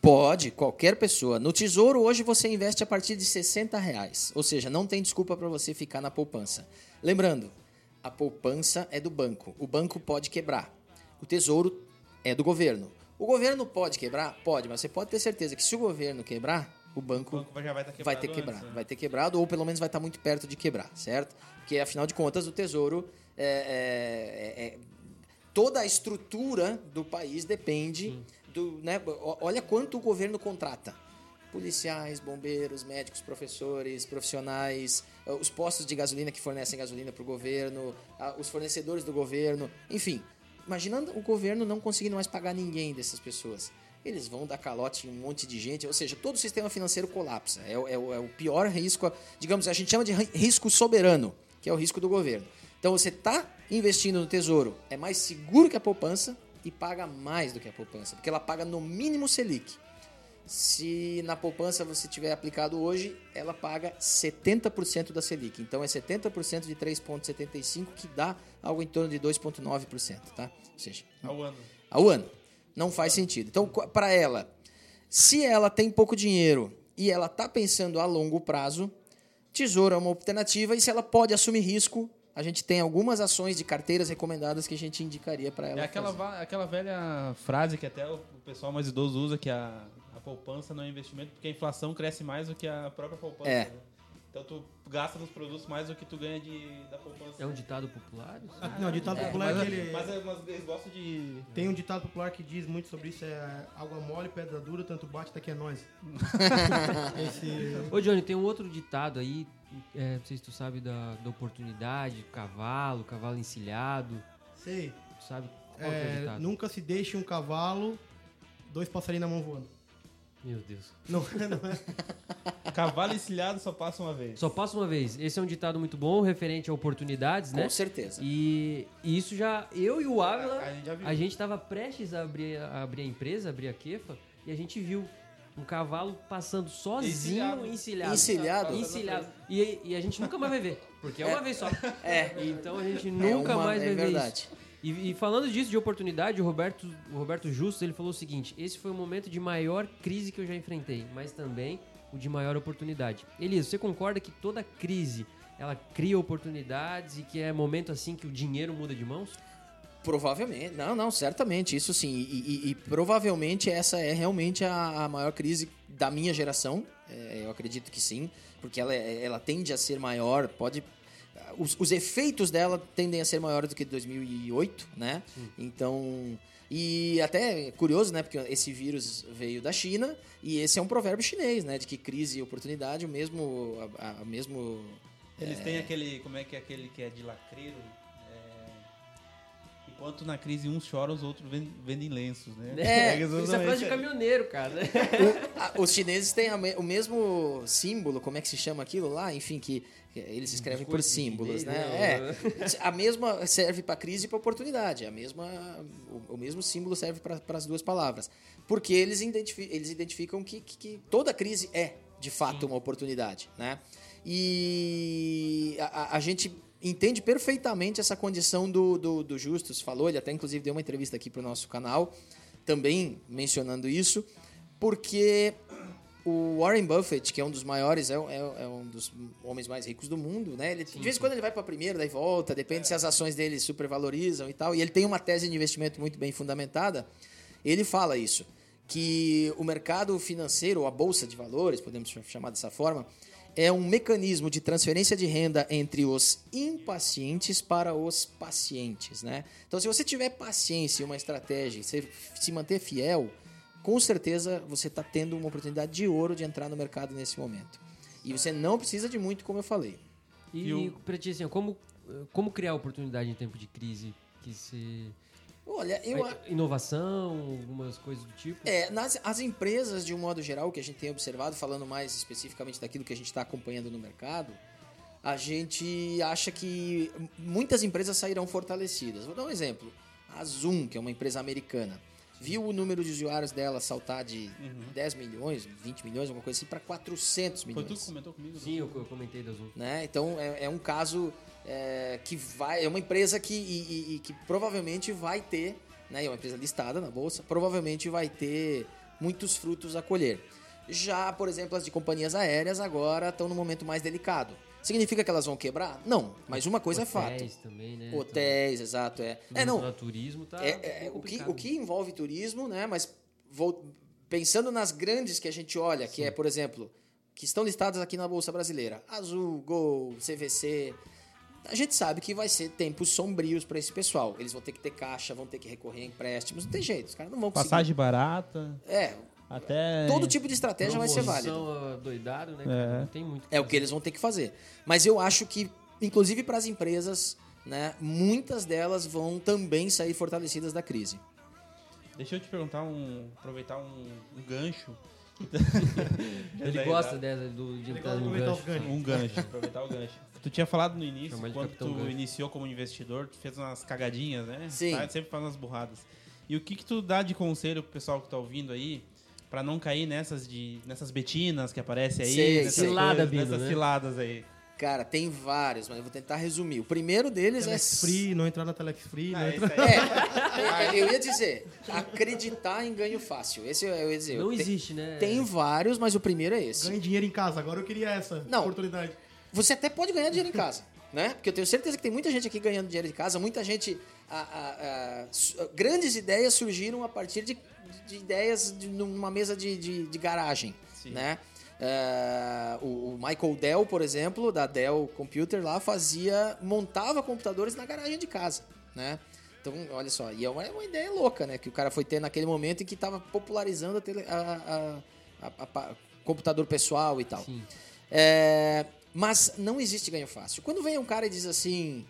Pode, qualquer pessoa. No Tesouro, hoje você investe a partir de 60 reais. Ou seja, não tem desculpa para você ficar na poupança. Lembrando, a poupança é do banco. O banco pode quebrar. O Tesouro é do governo. O governo pode quebrar? Pode, mas você pode ter certeza que se o governo quebrar, o banco, O banco já vai estar vai quebrado ter antes, quebrado. né? Vai ter quebrado, ou pelo menos vai estar muito perto de quebrar, certo? Porque, afinal de contas, o Tesouro. É, é- é- é- toda a estrutura do país depende do. Né, olha quanto o governo contrata. Policiais, bombeiros, médicos, professores, profissionais, os postos de gasolina que fornecem gasolina para o governo, os fornecedores do governo, enfim. Imaginando o governo não conseguindo mais pagar ninguém dessas pessoas. Eles vão dar calote em um monte de gente, ou seja, todo o sistema financeiro colapsa. É, o- é é o pior risco, digamos, a gente chama de ri- risco soberano, que é o risco do governo. Então você está investindo no tesouro, é mais seguro que a poupança e paga mais do que a poupança, porque ela paga no mínimo Selic. Se na poupança você tiver aplicado hoje, ela paga 70% da Selic. Então é 70% de 3,75% que dá algo em torno de 2,9%, tá? Ou seja, Ao ano. ao ano. Não faz sentido. Então, para ela, se ela tem pouco dinheiro e ela está pensando a longo prazo, tesouro é uma alternativa e se ela pode assumir risco, a gente tem algumas ações de carteiras recomendadas que a gente indicaria para ela. É aquela, fazer. aquela velha frase que até o o pessoal mais idoso usa, que a, a poupança não é investimento, porque a inflação cresce mais do que a própria poupança. É. né? Então tu gasta nos produtos mais do que tu ganha de, da poupança. É um ditado popular? isso? Não, o ditado popular mas, é aquele. mas, é- mas eles gostam de... Tem um ditado popular que diz muito sobre isso: é água mole, pedra dura, tanto bate daqui é nós. Esse. Ô, Johnny, tem um outro ditado aí, é, não sei se tu sabe da, da oportunidade, cavalo, cavalo encilhado, Sei. tu sabe qual que é o É, ditado? nunca se deixe um cavalo, dois passarinhos na mão voando. Meu Deus. Não, não é. Cavalo encilhado só passa uma vez. Só passa uma vez. Esse é um ditado muito bom, referente a oportunidades, né? Com certeza. E, e isso já, eu e o Ávila, A gente já viu. a gente tava prestes a abrir, a abrir a empresa, abrir a Kefa, e a gente viu um cavalo passando sozinho, Encilhado. encilhado. Encilhado? Encilhado. E, e a gente nunca mais vai ver, porque é uma vez só. É. Então a gente É nunca uma- mais é vai ver verdade. isso. E, e falando disso, de oportunidade, o Roberto, o Roberto Justus, ele falou o seguinte, esse foi o momento de maior crise que eu já enfrentei, mas também o de maior oportunidade. Elisa, você concorda que toda crise, ela cria oportunidades e que é momento assim que o dinheiro muda de mãos? Provavelmente, não, não, certamente, isso sim. E, e- e provavelmente essa é realmente a, a maior crise da minha geração. É, eu acredito que sim, porque ela, é- ela tende a ser maior, pode. Os, os efeitos dela tendem a ser maiores do que 2008, né? Então. E até é curioso, né? Porque esse vírus veio da China e esse é um provérbio chinês, né? De que crise e oportunidade, o mesmo. A, a- mesmo Eles têm aquele. Como é que é aquele que é de lacreiro? É, Enquanto na crise uns choram, os outros ven- vendem lenços, né? É, Eles Isso é frase de caminhoneiro, cara. O- a- os chineses têm a o mesmo símbolo, como é que se chama aquilo lá? Enfim, que, que eles escrevem por símbolos, chinês, né? né? É. A mesma serve para crise e para oportunidade. A mesma, o, o mesmo símbolo serve para as duas palavras. Porque eles, identifi- eles identificam que, que- que toda crise é, de fato, uma oportunidade, né? E a- a gente entende perfeitamente essa condição do, do, do Justus. Falou, ele até inclusive deu uma entrevista aqui para o nosso canal, também mencionando isso, porque o Warren Buffett, que é um dos maiores, é, é- é um dos homens mais ricos do mundo, né? Ele, de vez em quando ele vai para primeiro, daí volta, depende se as ações dele supervalorizam e tal. E ele tem uma tese de investimento muito bem fundamentada. Ele fala isso, que o mercado financeiro, ou a bolsa de valores, podemos chamar dessa forma, é um mecanismo de transferência de renda entre os impacientes para os pacientes, né? Então, se você tiver paciência e uma estratégia, se, se manter fiel, com certeza você está tendo uma oportunidade de ouro de entrar no mercado nesse momento. E você não precisa de muito, como eu falei. E, E o- pra ti, assim, como, como criar oportunidade em tempo de crise? Que se... Olha, eu, Inovação, algumas coisas do tipo? É, nas, as empresas, de um modo geral, que a gente tem observado, falando mais especificamente daquilo que a gente está acompanhando no mercado, a gente acha que muitas empresas sairão fortalecidas. Vou dar um exemplo. A Zoom, que é uma empresa americana, viu o número de usuários dela saltar de 10 milhões, 20 milhões, alguma coisa assim, para 400 Foi milhões tu que comentou comigo? Sim, eu, eu comentei da Zoom. né? Então é, é um caso é, que vai. É uma empresa que, e- e- que provavelmente vai ter, né? É uma empresa listada na bolsa, provavelmente vai ter muitos frutos a colher. Já, por exemplo, as de companhias aéreas agora estão num momento mais delicado. Significa que elas vão quebrar? Não, mas uma coisa é fato. Hotéis também, né? Hotéis, exato, é. Então, É, não. no turismo tá É, é, bem o, que, o que envolve turismo, né? Mas vou, pensando nas grandes que a gente olha, que é, por exemplo, que estão listadas aqui na Bolsa Brasileira, Azul, Gol, CVC, a gente sabe que vai ser tempos sombrios para esse pessoal. Eles vão ter que ter caixa, vão ter que recorrer a empréstimos, não tem jeito, os caras não vão conseguir. Passagem barata, É, até... todo tipo de estratégia vai ser válido. Promoção, doidado, né? cara? É. Não tem muito. É o que eles vão ter que fazer. Mas eu acho que, inclusive para as empresas, né, muitas delas vão também sair fortalecidas da crise. Deixa eu te perguntar, um, aproveitar um, um gancho. Ele gosta dessa do, de os gancho. ganchos. Um gancho, aproveitar o gancho. Tu tinha falado no início, quando tu Gancho. iniciou como investidor, tu fez umas cagadinhas, né? Sim. Tá sempre faz umas burradas. E o que que tu dá de conselho pro pessoal que tá ouvindo aí, pra não cair nessas, de, nessas betinas que aparecem aí? Sei, nessas. Cilada, coisas, Bino, Nessas né? ciladas aí. Cara, tem vários, mas eu vou tentar resumir. O primeiro deles Telex é. Free, não entrar na Telex Free, não Ah, entrar... isso aí. É, eu ia dizer, acreditar em ganho fácil. Esse eu ia dizer. Não Tem- existe, né? Tem vários, mas o primeiro é esse. Ganhe dinheiro em casa. Agora eu queria essa Não. oportunidade. Você até pode ganhar dinheiro em casa, né? Porque eu tenho certeza que tem muita gente aqui ganhando dinheiro em casa, muita gente. a- a- a- grandes ideias surgiram a partir de, de ideias de, numa mesa de, de, de garagem, Sim. né? É, o, Michael Dell, por exemplo, da Dell Computer lá, fazia. montava computadores na garagem de casa, né? Então, olha só, e é uma, é uma ideia louca, né? Que o cara foi ter naquele momento em que estava popularizando a tele- a- a- a- computador pessoal e tal. É, mas não existe ganho fácil. Quando vem um cara e diz assim.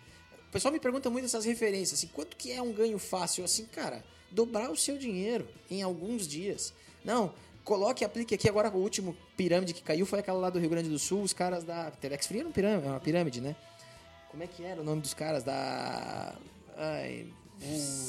O pessoal me pergunta muito essas referências. Assim, quanto que é um ganho fácil? Assim, cara, dobrar o seu dinheiro em alguns dias. Não, coloque, aplique aqui. Agora, o último pirâmide que caiu foi aquela lá do Rio Grande do Sul. Os caras da. Telex Free era um pirâmide, é uma pirâmide, né? Como é que era o nome dos caras da. Ai.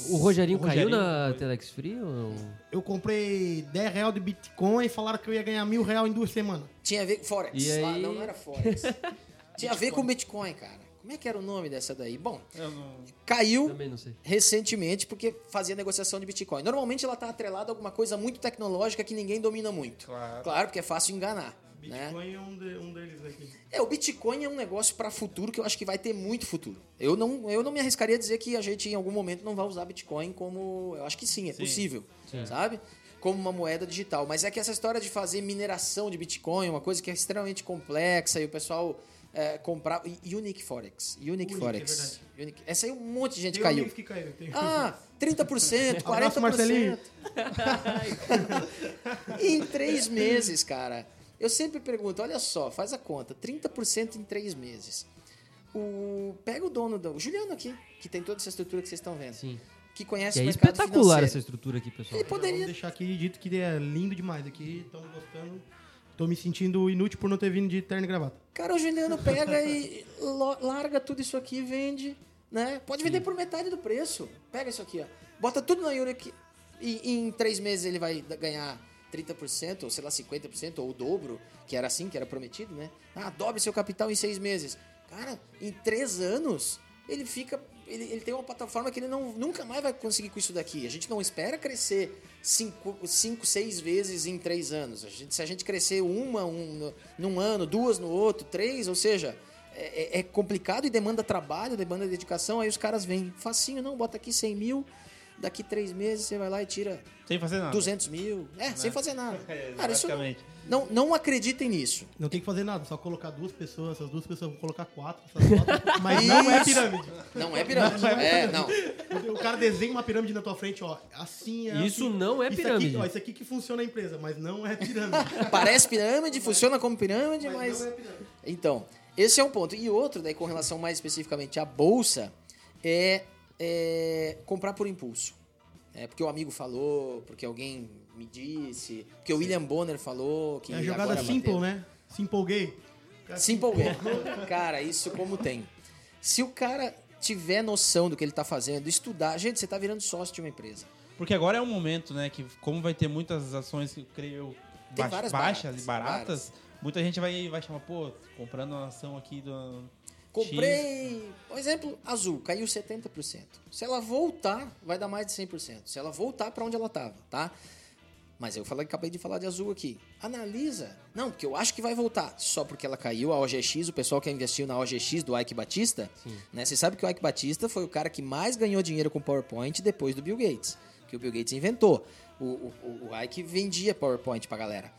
O Rogerinho O caiu Rogerinho na foi. Telex Free ou? Eu comprei 10 real de Bitcoin e falaram que eu ia ganhar mil real em duas semanas. Tinha a ver com Forex. E aí? Lá, não, não era Forex. Tinha a ver com Bitcoin, cara. Como é que era o nome dessa daí? Bom, não... caiu Também não sei. recentemente porque fazia negociação de Bitcoin. Normalmente ela está atrelada a alguma coisa muito tecnológica que ninguém domina muito. Claro. porque é fácil enganar. Né? Bitcoin é um, de- um deles aqui. É, o Bitcoin é um negócio para futuro que eu acho que vai ter muito futuro. Eu não, eu não me arriscaria a dizer que a gente em algum momento não vai usar Bitcoin como. Eu acho que sim, é Sim. possível. Sabe? Como uma moeda digital. Mas é que essa história de fazer mineração de Bitcoin é uma coisa que é extremamente complexa e o pessoal. É, comprar. e Unique Forex. Unique, Unique, Forex. Unique. Essa aí um monte de gente Tem caiu. que. Tem... Ah, 30%, 40%. Abraço, Marcelinho. em três meses, cara. Eu sempre pergunto, olha só, faz a conta, 30% em três meses. O, pega o dono do. O Juliano aqui, que tem toda essa estrutura que vocês estão vendo. Sim. Que conhece Que é o mercado espetacular essa financeiro. estrutura aqui, pessoal. Ele Vamos poderia. deixar aqui dito que é lindo demais aqui. Estamos gostando. Tô me sentindo inútil por não ter vindo de terno e gravata. Cara, o Juliano pega e larga tudo isso aqui e vende. Né? Pode vender por metade do preço. Pega isso aqui, ó. Bota tudo na Unique e em três meses ele vai ganhar 30%, ou sei lá, 50%, ou o dobro, que era assim, que era prometido, né? Ah, dobre seu capital em seis meses. Cara, em três anos, ele fica. Ele, ele tem uma plataforma que ele não, nunca mais vai conseguir com isso daqui. A gente não espera crescer cinco, cinco seis vezes em três anos. A gente- se a gente crescer uma um, no- num ano, duas no outro, três, ou seja, é, é- é complicado e demanda trabalho, demanda dedicação. Aí os caras vêm facinho, não, bota aqui 100 mil, daqui três meses você vai lá e tira Sem fazer nada. 200 mil. É, sem fazer nada. É, Cara, isso não, não, não acreditem nisso. Não tem que fazer nada, só colocar duas pessoas, essas duas pessoas vão colocar quatro, essas quatro, mas não é Isso. pirâmide. Não é pirâmide. É, não. O cara desenha uma pirâmide na tua frente, ó, assim é Isso assim. não é Isso pirâmide. Aqui, ó, isso aqui que funciona a empresa, mas não é pirâmide. Parece pirâmide, funciona como pirâmide, mas. não é pirâmide. Então, esse é um ponto. E outro, daí com relação mais especificamente à bolsa, é, é comprar por impulso. É porque o amigo falou, porque alguém me disse, porque o William Bonner falou que É a jogada agora simple, bateu. né? Simple gay. Simple Way. Cara, isso como tem. Se o cara tiver noção do que ele tá fazendo, estudar, gente, você tá virando sócio de uma empresa. Porque agora é um momento, né, que como vai ter muitas ações que eu creio Tem baix- várias baixas baratas, e baratas, muita gente vai, vai chamar, pô, comprando uma ação aqui do. Comprei, por exemplo, Azul, caiu 70%. Se ela voltar, vai dar mais de 100%. Se ela voltar para onde ela estava, tá? Mas eu falei, acabei de falar de Azul aqui. Analisa. Não, porque eu acho que vai voltar. Só porque ela caiu, a OGX, o pessoal que investiu na OGX do Ike Batista, né? Você sabe que o Ike Batista foi o cara que mais ganhou dinheiro com PowerPoint depois do Bill Gates. que o Bill Gates inventou. O, o, o Ike vendia PowerPoint pra galera.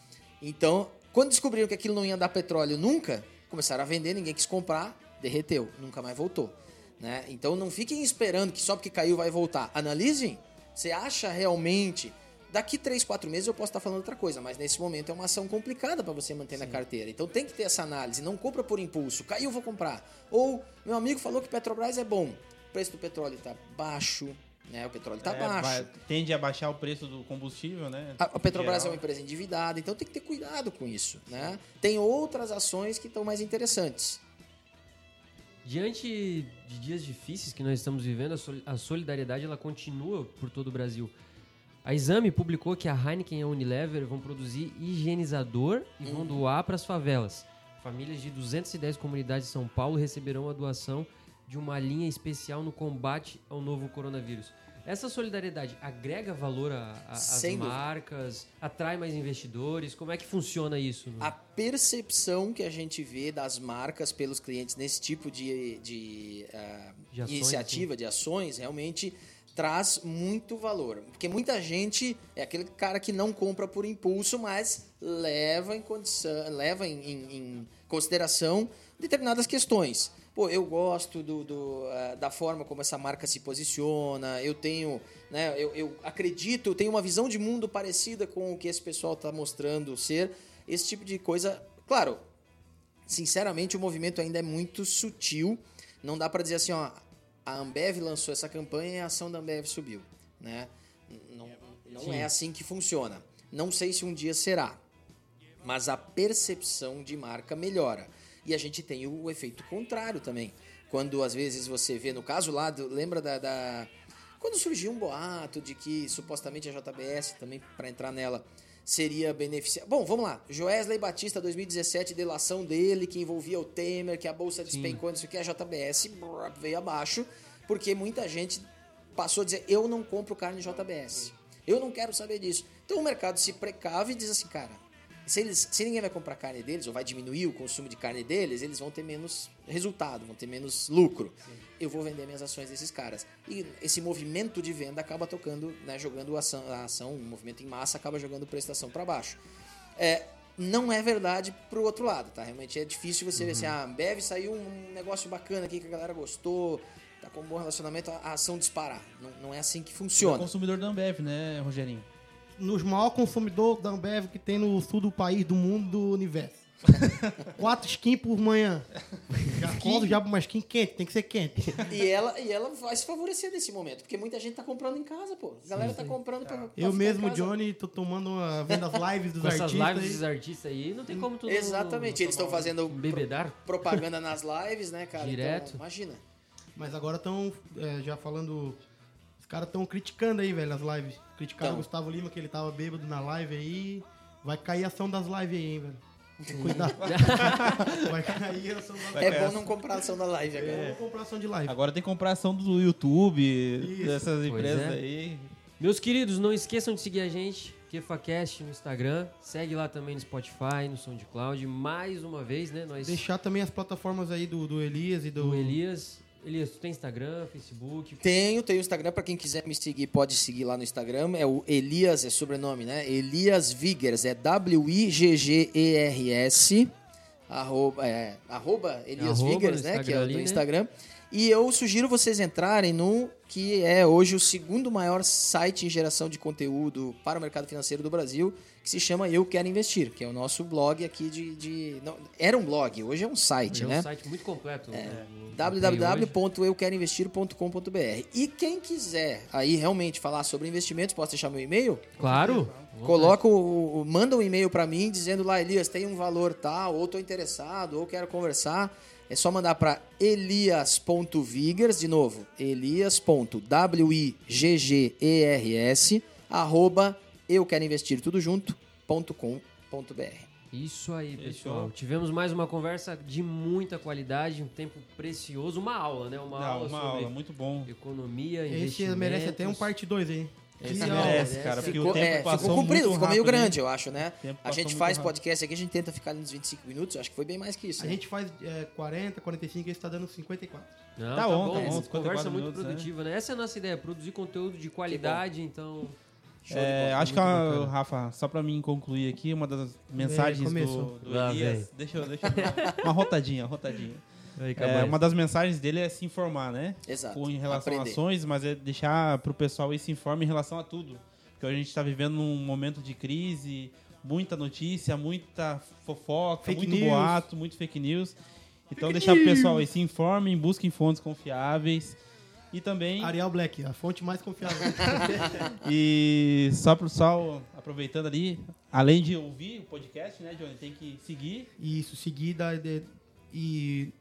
Então, quando descobriram que aquilo não ia dar petróleo nunca, começaram a vender, ninguém quis comprar, derreteu, nunca mais voltou. Né? Então não fiquem esperando que só porque caiu vai voltar. Analisem. Você acha realmente. Daqui 3, 4 meses eu posso estar falando outra coisa, mas nesse momento é uma ação complicada para você manter Sim. na carteira. Então tem que ter essa análise. Não compra por impulso. Caiu, vou comprar. Ou meu amigo falou que Petrobras é bom. O preço do petróleo está baixo, né? O petróleo está é, baixo. Vai, tende a baixar o preço do combustível, né? A, a Petrobras geral. é uma empresa endividada, então tem que ter cuidado com isso, né? Tem outras ações que estão mais interessantes. Diante de dias difíceis que nós estamos vivendo, a solidariedade ela continua por todo o Brasil. A Exame publicou que a Heineken e a Unilever vão produzir higienizador e vão doar para as favelas. Famílias de 210 comunidades de São Paulo receberão a doação de uma linha especial no combate ao novo coronavírus. Essa solidariedade agrega valor às marcas, atrai mais investidores? Como é que funciona isso? Né? A percepção que a gente vê das marcas pelos clientes nesse tipo de, de, uh, de ações, iniciativa, sim. de ações, realmente traz muito valor. Porque muita gente é aquele cara que não compra por impulso, mas leva em, condição, leva em, em, em consideração determinadas questões pô, eu gosto do, do uh, da forma como essa marca se posiciona, eu tenho, né, eu, eu acredito, eu tenho uma visão de mundo parecida com o que esse pessoal está mostrando ser, esse tipo de coisa. Claro, sinceramente, o movimento ainda é muito sutil, não dá para dizer assim, ó, a Ambev lançou essa campanha e a ação da Ambev subiu, né? Não, não é assim que funciona. Não sei se um dia será, mas a percepção de marca melhora. E a gente tem o efeito contrário também. Quando às vezes você vê, no caso lá, do, lembra da, da, Quando surgiu um boato de que supostamente a JBS, também para entrar nela, seria beneficiar. Bom, vamos lá. Joesley Batista, 2017, delação dele, que envolvia o Temer, que a bolsa despencou, isso que a JBS veio abaixo, porque muita gente passou a dizer: eu não compro carne JBS. Eu não quero saber disso. Então o mercado se precave e diz assim, cara, se, eles, se ninguém vai comprar carne deles, ou vai diminuir o consumo de carne deles, eles vão ter menos resultado, vão ter menos lucro. Sim. Eu vou vender minhas ações desses caras. E esse movimento de venda acaba tocando, né, jogando a ação, a ação, o movimento em massa acaba jogando prestação para baixo. É, não é verdade pro outro lado, tá? Realmente é difícil você uhum. ver assim, ah, Bev saiu um negócio bacana aqui que a galera gostou, tá com um bom relacionamento, a ação disparar. Não, não é assim que funciona. É o consumidor da Ambev, né, Rogerinho? Nos maior consumidor da Ambev que tem no sul do país, do mundo, do universo. Quatro skins por manhã. Já acordo já uma skin quente, tem que ser quente. E ela, e ela vai se favorecer nesse momento, porque muita gente tá comprando em casa, pô. A galera sim, tá sim. tá comprando pra, pra Eu mesmo, Johnny, tô tomando uma, vendo as lives dos artistas. Essas lives dos artistas aí, não tem como tu Exatamente, eles estão fazendo bebedar. propaganda nas lives, né, cara? Direto. Então, imagina. Mas agora estão é, já falando caras estão criticando aí, velho, as lives. Criticaram então. o Gustavo Lima, que ele tava bêbado na live aí. Vai cair a ação das lives aí, hein, velho. Cuidado. vai cair a ação da live. É bom não comprar ação da live agora. É, comprar ação de live. Agora tem que comprar ação do YouTube, Isso. dessas empresas é. aí. Meus queridos, não esqueçam de seguir a gente, KefaCast no Instagram. Segue lá também no Spotify, no SoundCloud. Mais uma vez, né? Nós... Deixar também as plataformas aí do, do Elias e do... do Elias. Elias, tu tem Instagram, Facebook? Tenho, tenho Instagram. Para quem quiser me seguir, pode seguir lá no Instagram. É o Elias, é sobrenome, né? Elias Vigers, é W-I-G-G-E-R-S. Arroba, é, arroba Elias arroba Vigers, né? Que é o? Instagram. Né? E eu sugiro vocês entrarem no que é hoje o segundo maior site em geração de conteúdo para o mercado financeiro do Brasil, que se chama Eu Quero Investir, que é o nosso blog aqui de. de não, era um blog, hoje é um site, hoje né? É um site muito completo. É, né? www.euqueroinvestir.com.br. E quem quiser aí realmente falar sobre investimentos, posso deixar meu e-mail? Claro. Coloca o, manda um e-mail para mim dizendo lá, Elias, tem um valor tal, ou estou interessado, ou quero conversar. É só mandar para elias.vigers, de novo, elias.wiggers, arroba eu quero investir tudo junto.com.br. Isso aí, pessoal. Isso. Tivemos mais uma conversa de muita qualidade, um tempo precioso, uma aula, né? Uma Não, aula uma sobre aula, muito bom. economia, Esse merece até um parte 2 aí. Esse merece, cara, porque Ficou, o tempo é, passou ficou comprido, muito ficou meio rápido, hein? grande, eu acho, né? A gente faz rápido. podcast aqui, a gente tenta ficar nos 25 minutos, acho que foi bem mais que isso. A né? gente faz é, 40, 45 e está dando 54. Não, Tá bom, tá bom, Conversa 54 muito minutos, né? produtiva, né? Essa é a nossa ideia, produzir conteúdo de qualidade, então... É, bola. acho que, a-. Rafa, só pra mim concluir aqui, uma das mensagens do, do Elias. Deixa eu, deixa eu. Uma rotadinha, rotadinha. Aí, É, uma das mensagens dele é se informar, né? Exato. Em relação Aprender. a ações, mas é deixar pro pessoal aí se informar em relação a tudo. Porque a gente tá vivendo num momento de crise, muita notícia, muita fofoca, Fake muito news. boato, muito fake news. Então deixar pro pessoal aí se informem, busquem fontes confiáveis. E também. Arial Black, a fonte mais confiável. E só pro pessoal, aproveitando ali, além de ouvir o podcast, né, Johnny, tem que seguir. E isso, seguida de, e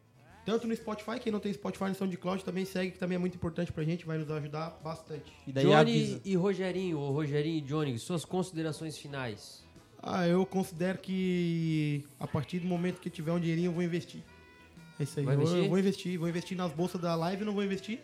tanto no Spotify, quem não tem Spotify no SoundCloud também segue, que também é muito importante pra gente, vai nos ajudar bastante. E daí Johnny avisa. e Rogerinho, ou Rogerinho e Johnny, suas considerações finais. Ah, eu considero que a partir do momento que tiver um dinheirinho, eu vou investir. É isso aí. Vai eu, investir? eu vou investir, vou investir nas bolsas da live, não vou investir.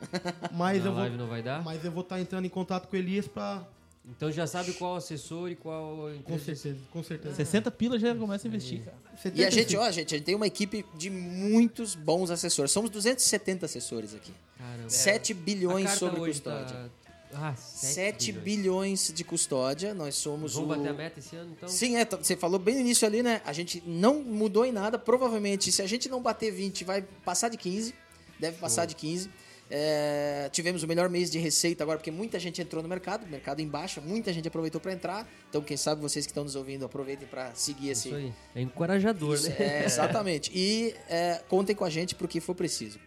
Mas Na eu vou, live não vai dar? mas eu vou estar entrando em contato com o Elias pra. Então já sabe qual assessor e qual... Com certeza, com certeza. 60 pilas já começa a investir, cara. E a gente, 75. ó, gente, a gente tem uma equipe de muitos bons assessores. Somos 270 assessores aqui. Caramba. 7 A bilhões sobre hoje custódia. tá- Ah, 7 bilhões. bilhões de custódia. Nós somos Vamos o... bater a meta esse ano, então? Sim, é, t- você falou bem no início ali, né? A gente não mudou em nada. Provavelmente, se a gente não bater 20, vai passar de 15. Deve passar de 15. É, tivemos o melhor mês de receita agora, porque muita gente entrou no mercado, mercado em baixa, muita gente aproveitou para entrar. Então, quem sabe vocês que estão nos ouvindo, aproveitem para seguir esse. Isso aí. É encorajador, Isso, né? é, exatamente. E é, contem com a gente pro que for preciso.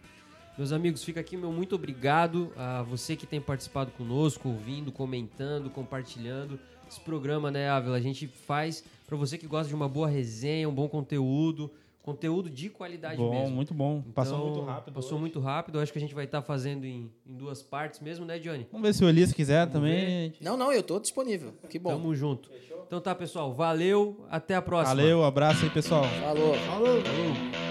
Meus amigos, fica aqui meu muito obrigado a você que tem participado conosco, ouvindo, comentando, compartilhando. Esse programa, né, Ávila, a gente faz para você que gosta de uma boa resenha, um bom conteúdo, conteúdo de qualidade Bom, mesmo. muito bom. Passou Então, muito rápido. Passou hoje. muito rápido. Acho que a gente vai estar fazendo em, em duas partes mesmo, né, Johnny? Vamos ver se o Elias quiser Vamos também. Não, não, eu tô disponível. Que bom. Tamo junto. Então tá, pessoal. Valeu. Até a próxima. Valeu, abraço aí, pessoal. Falou. Falou! Falou.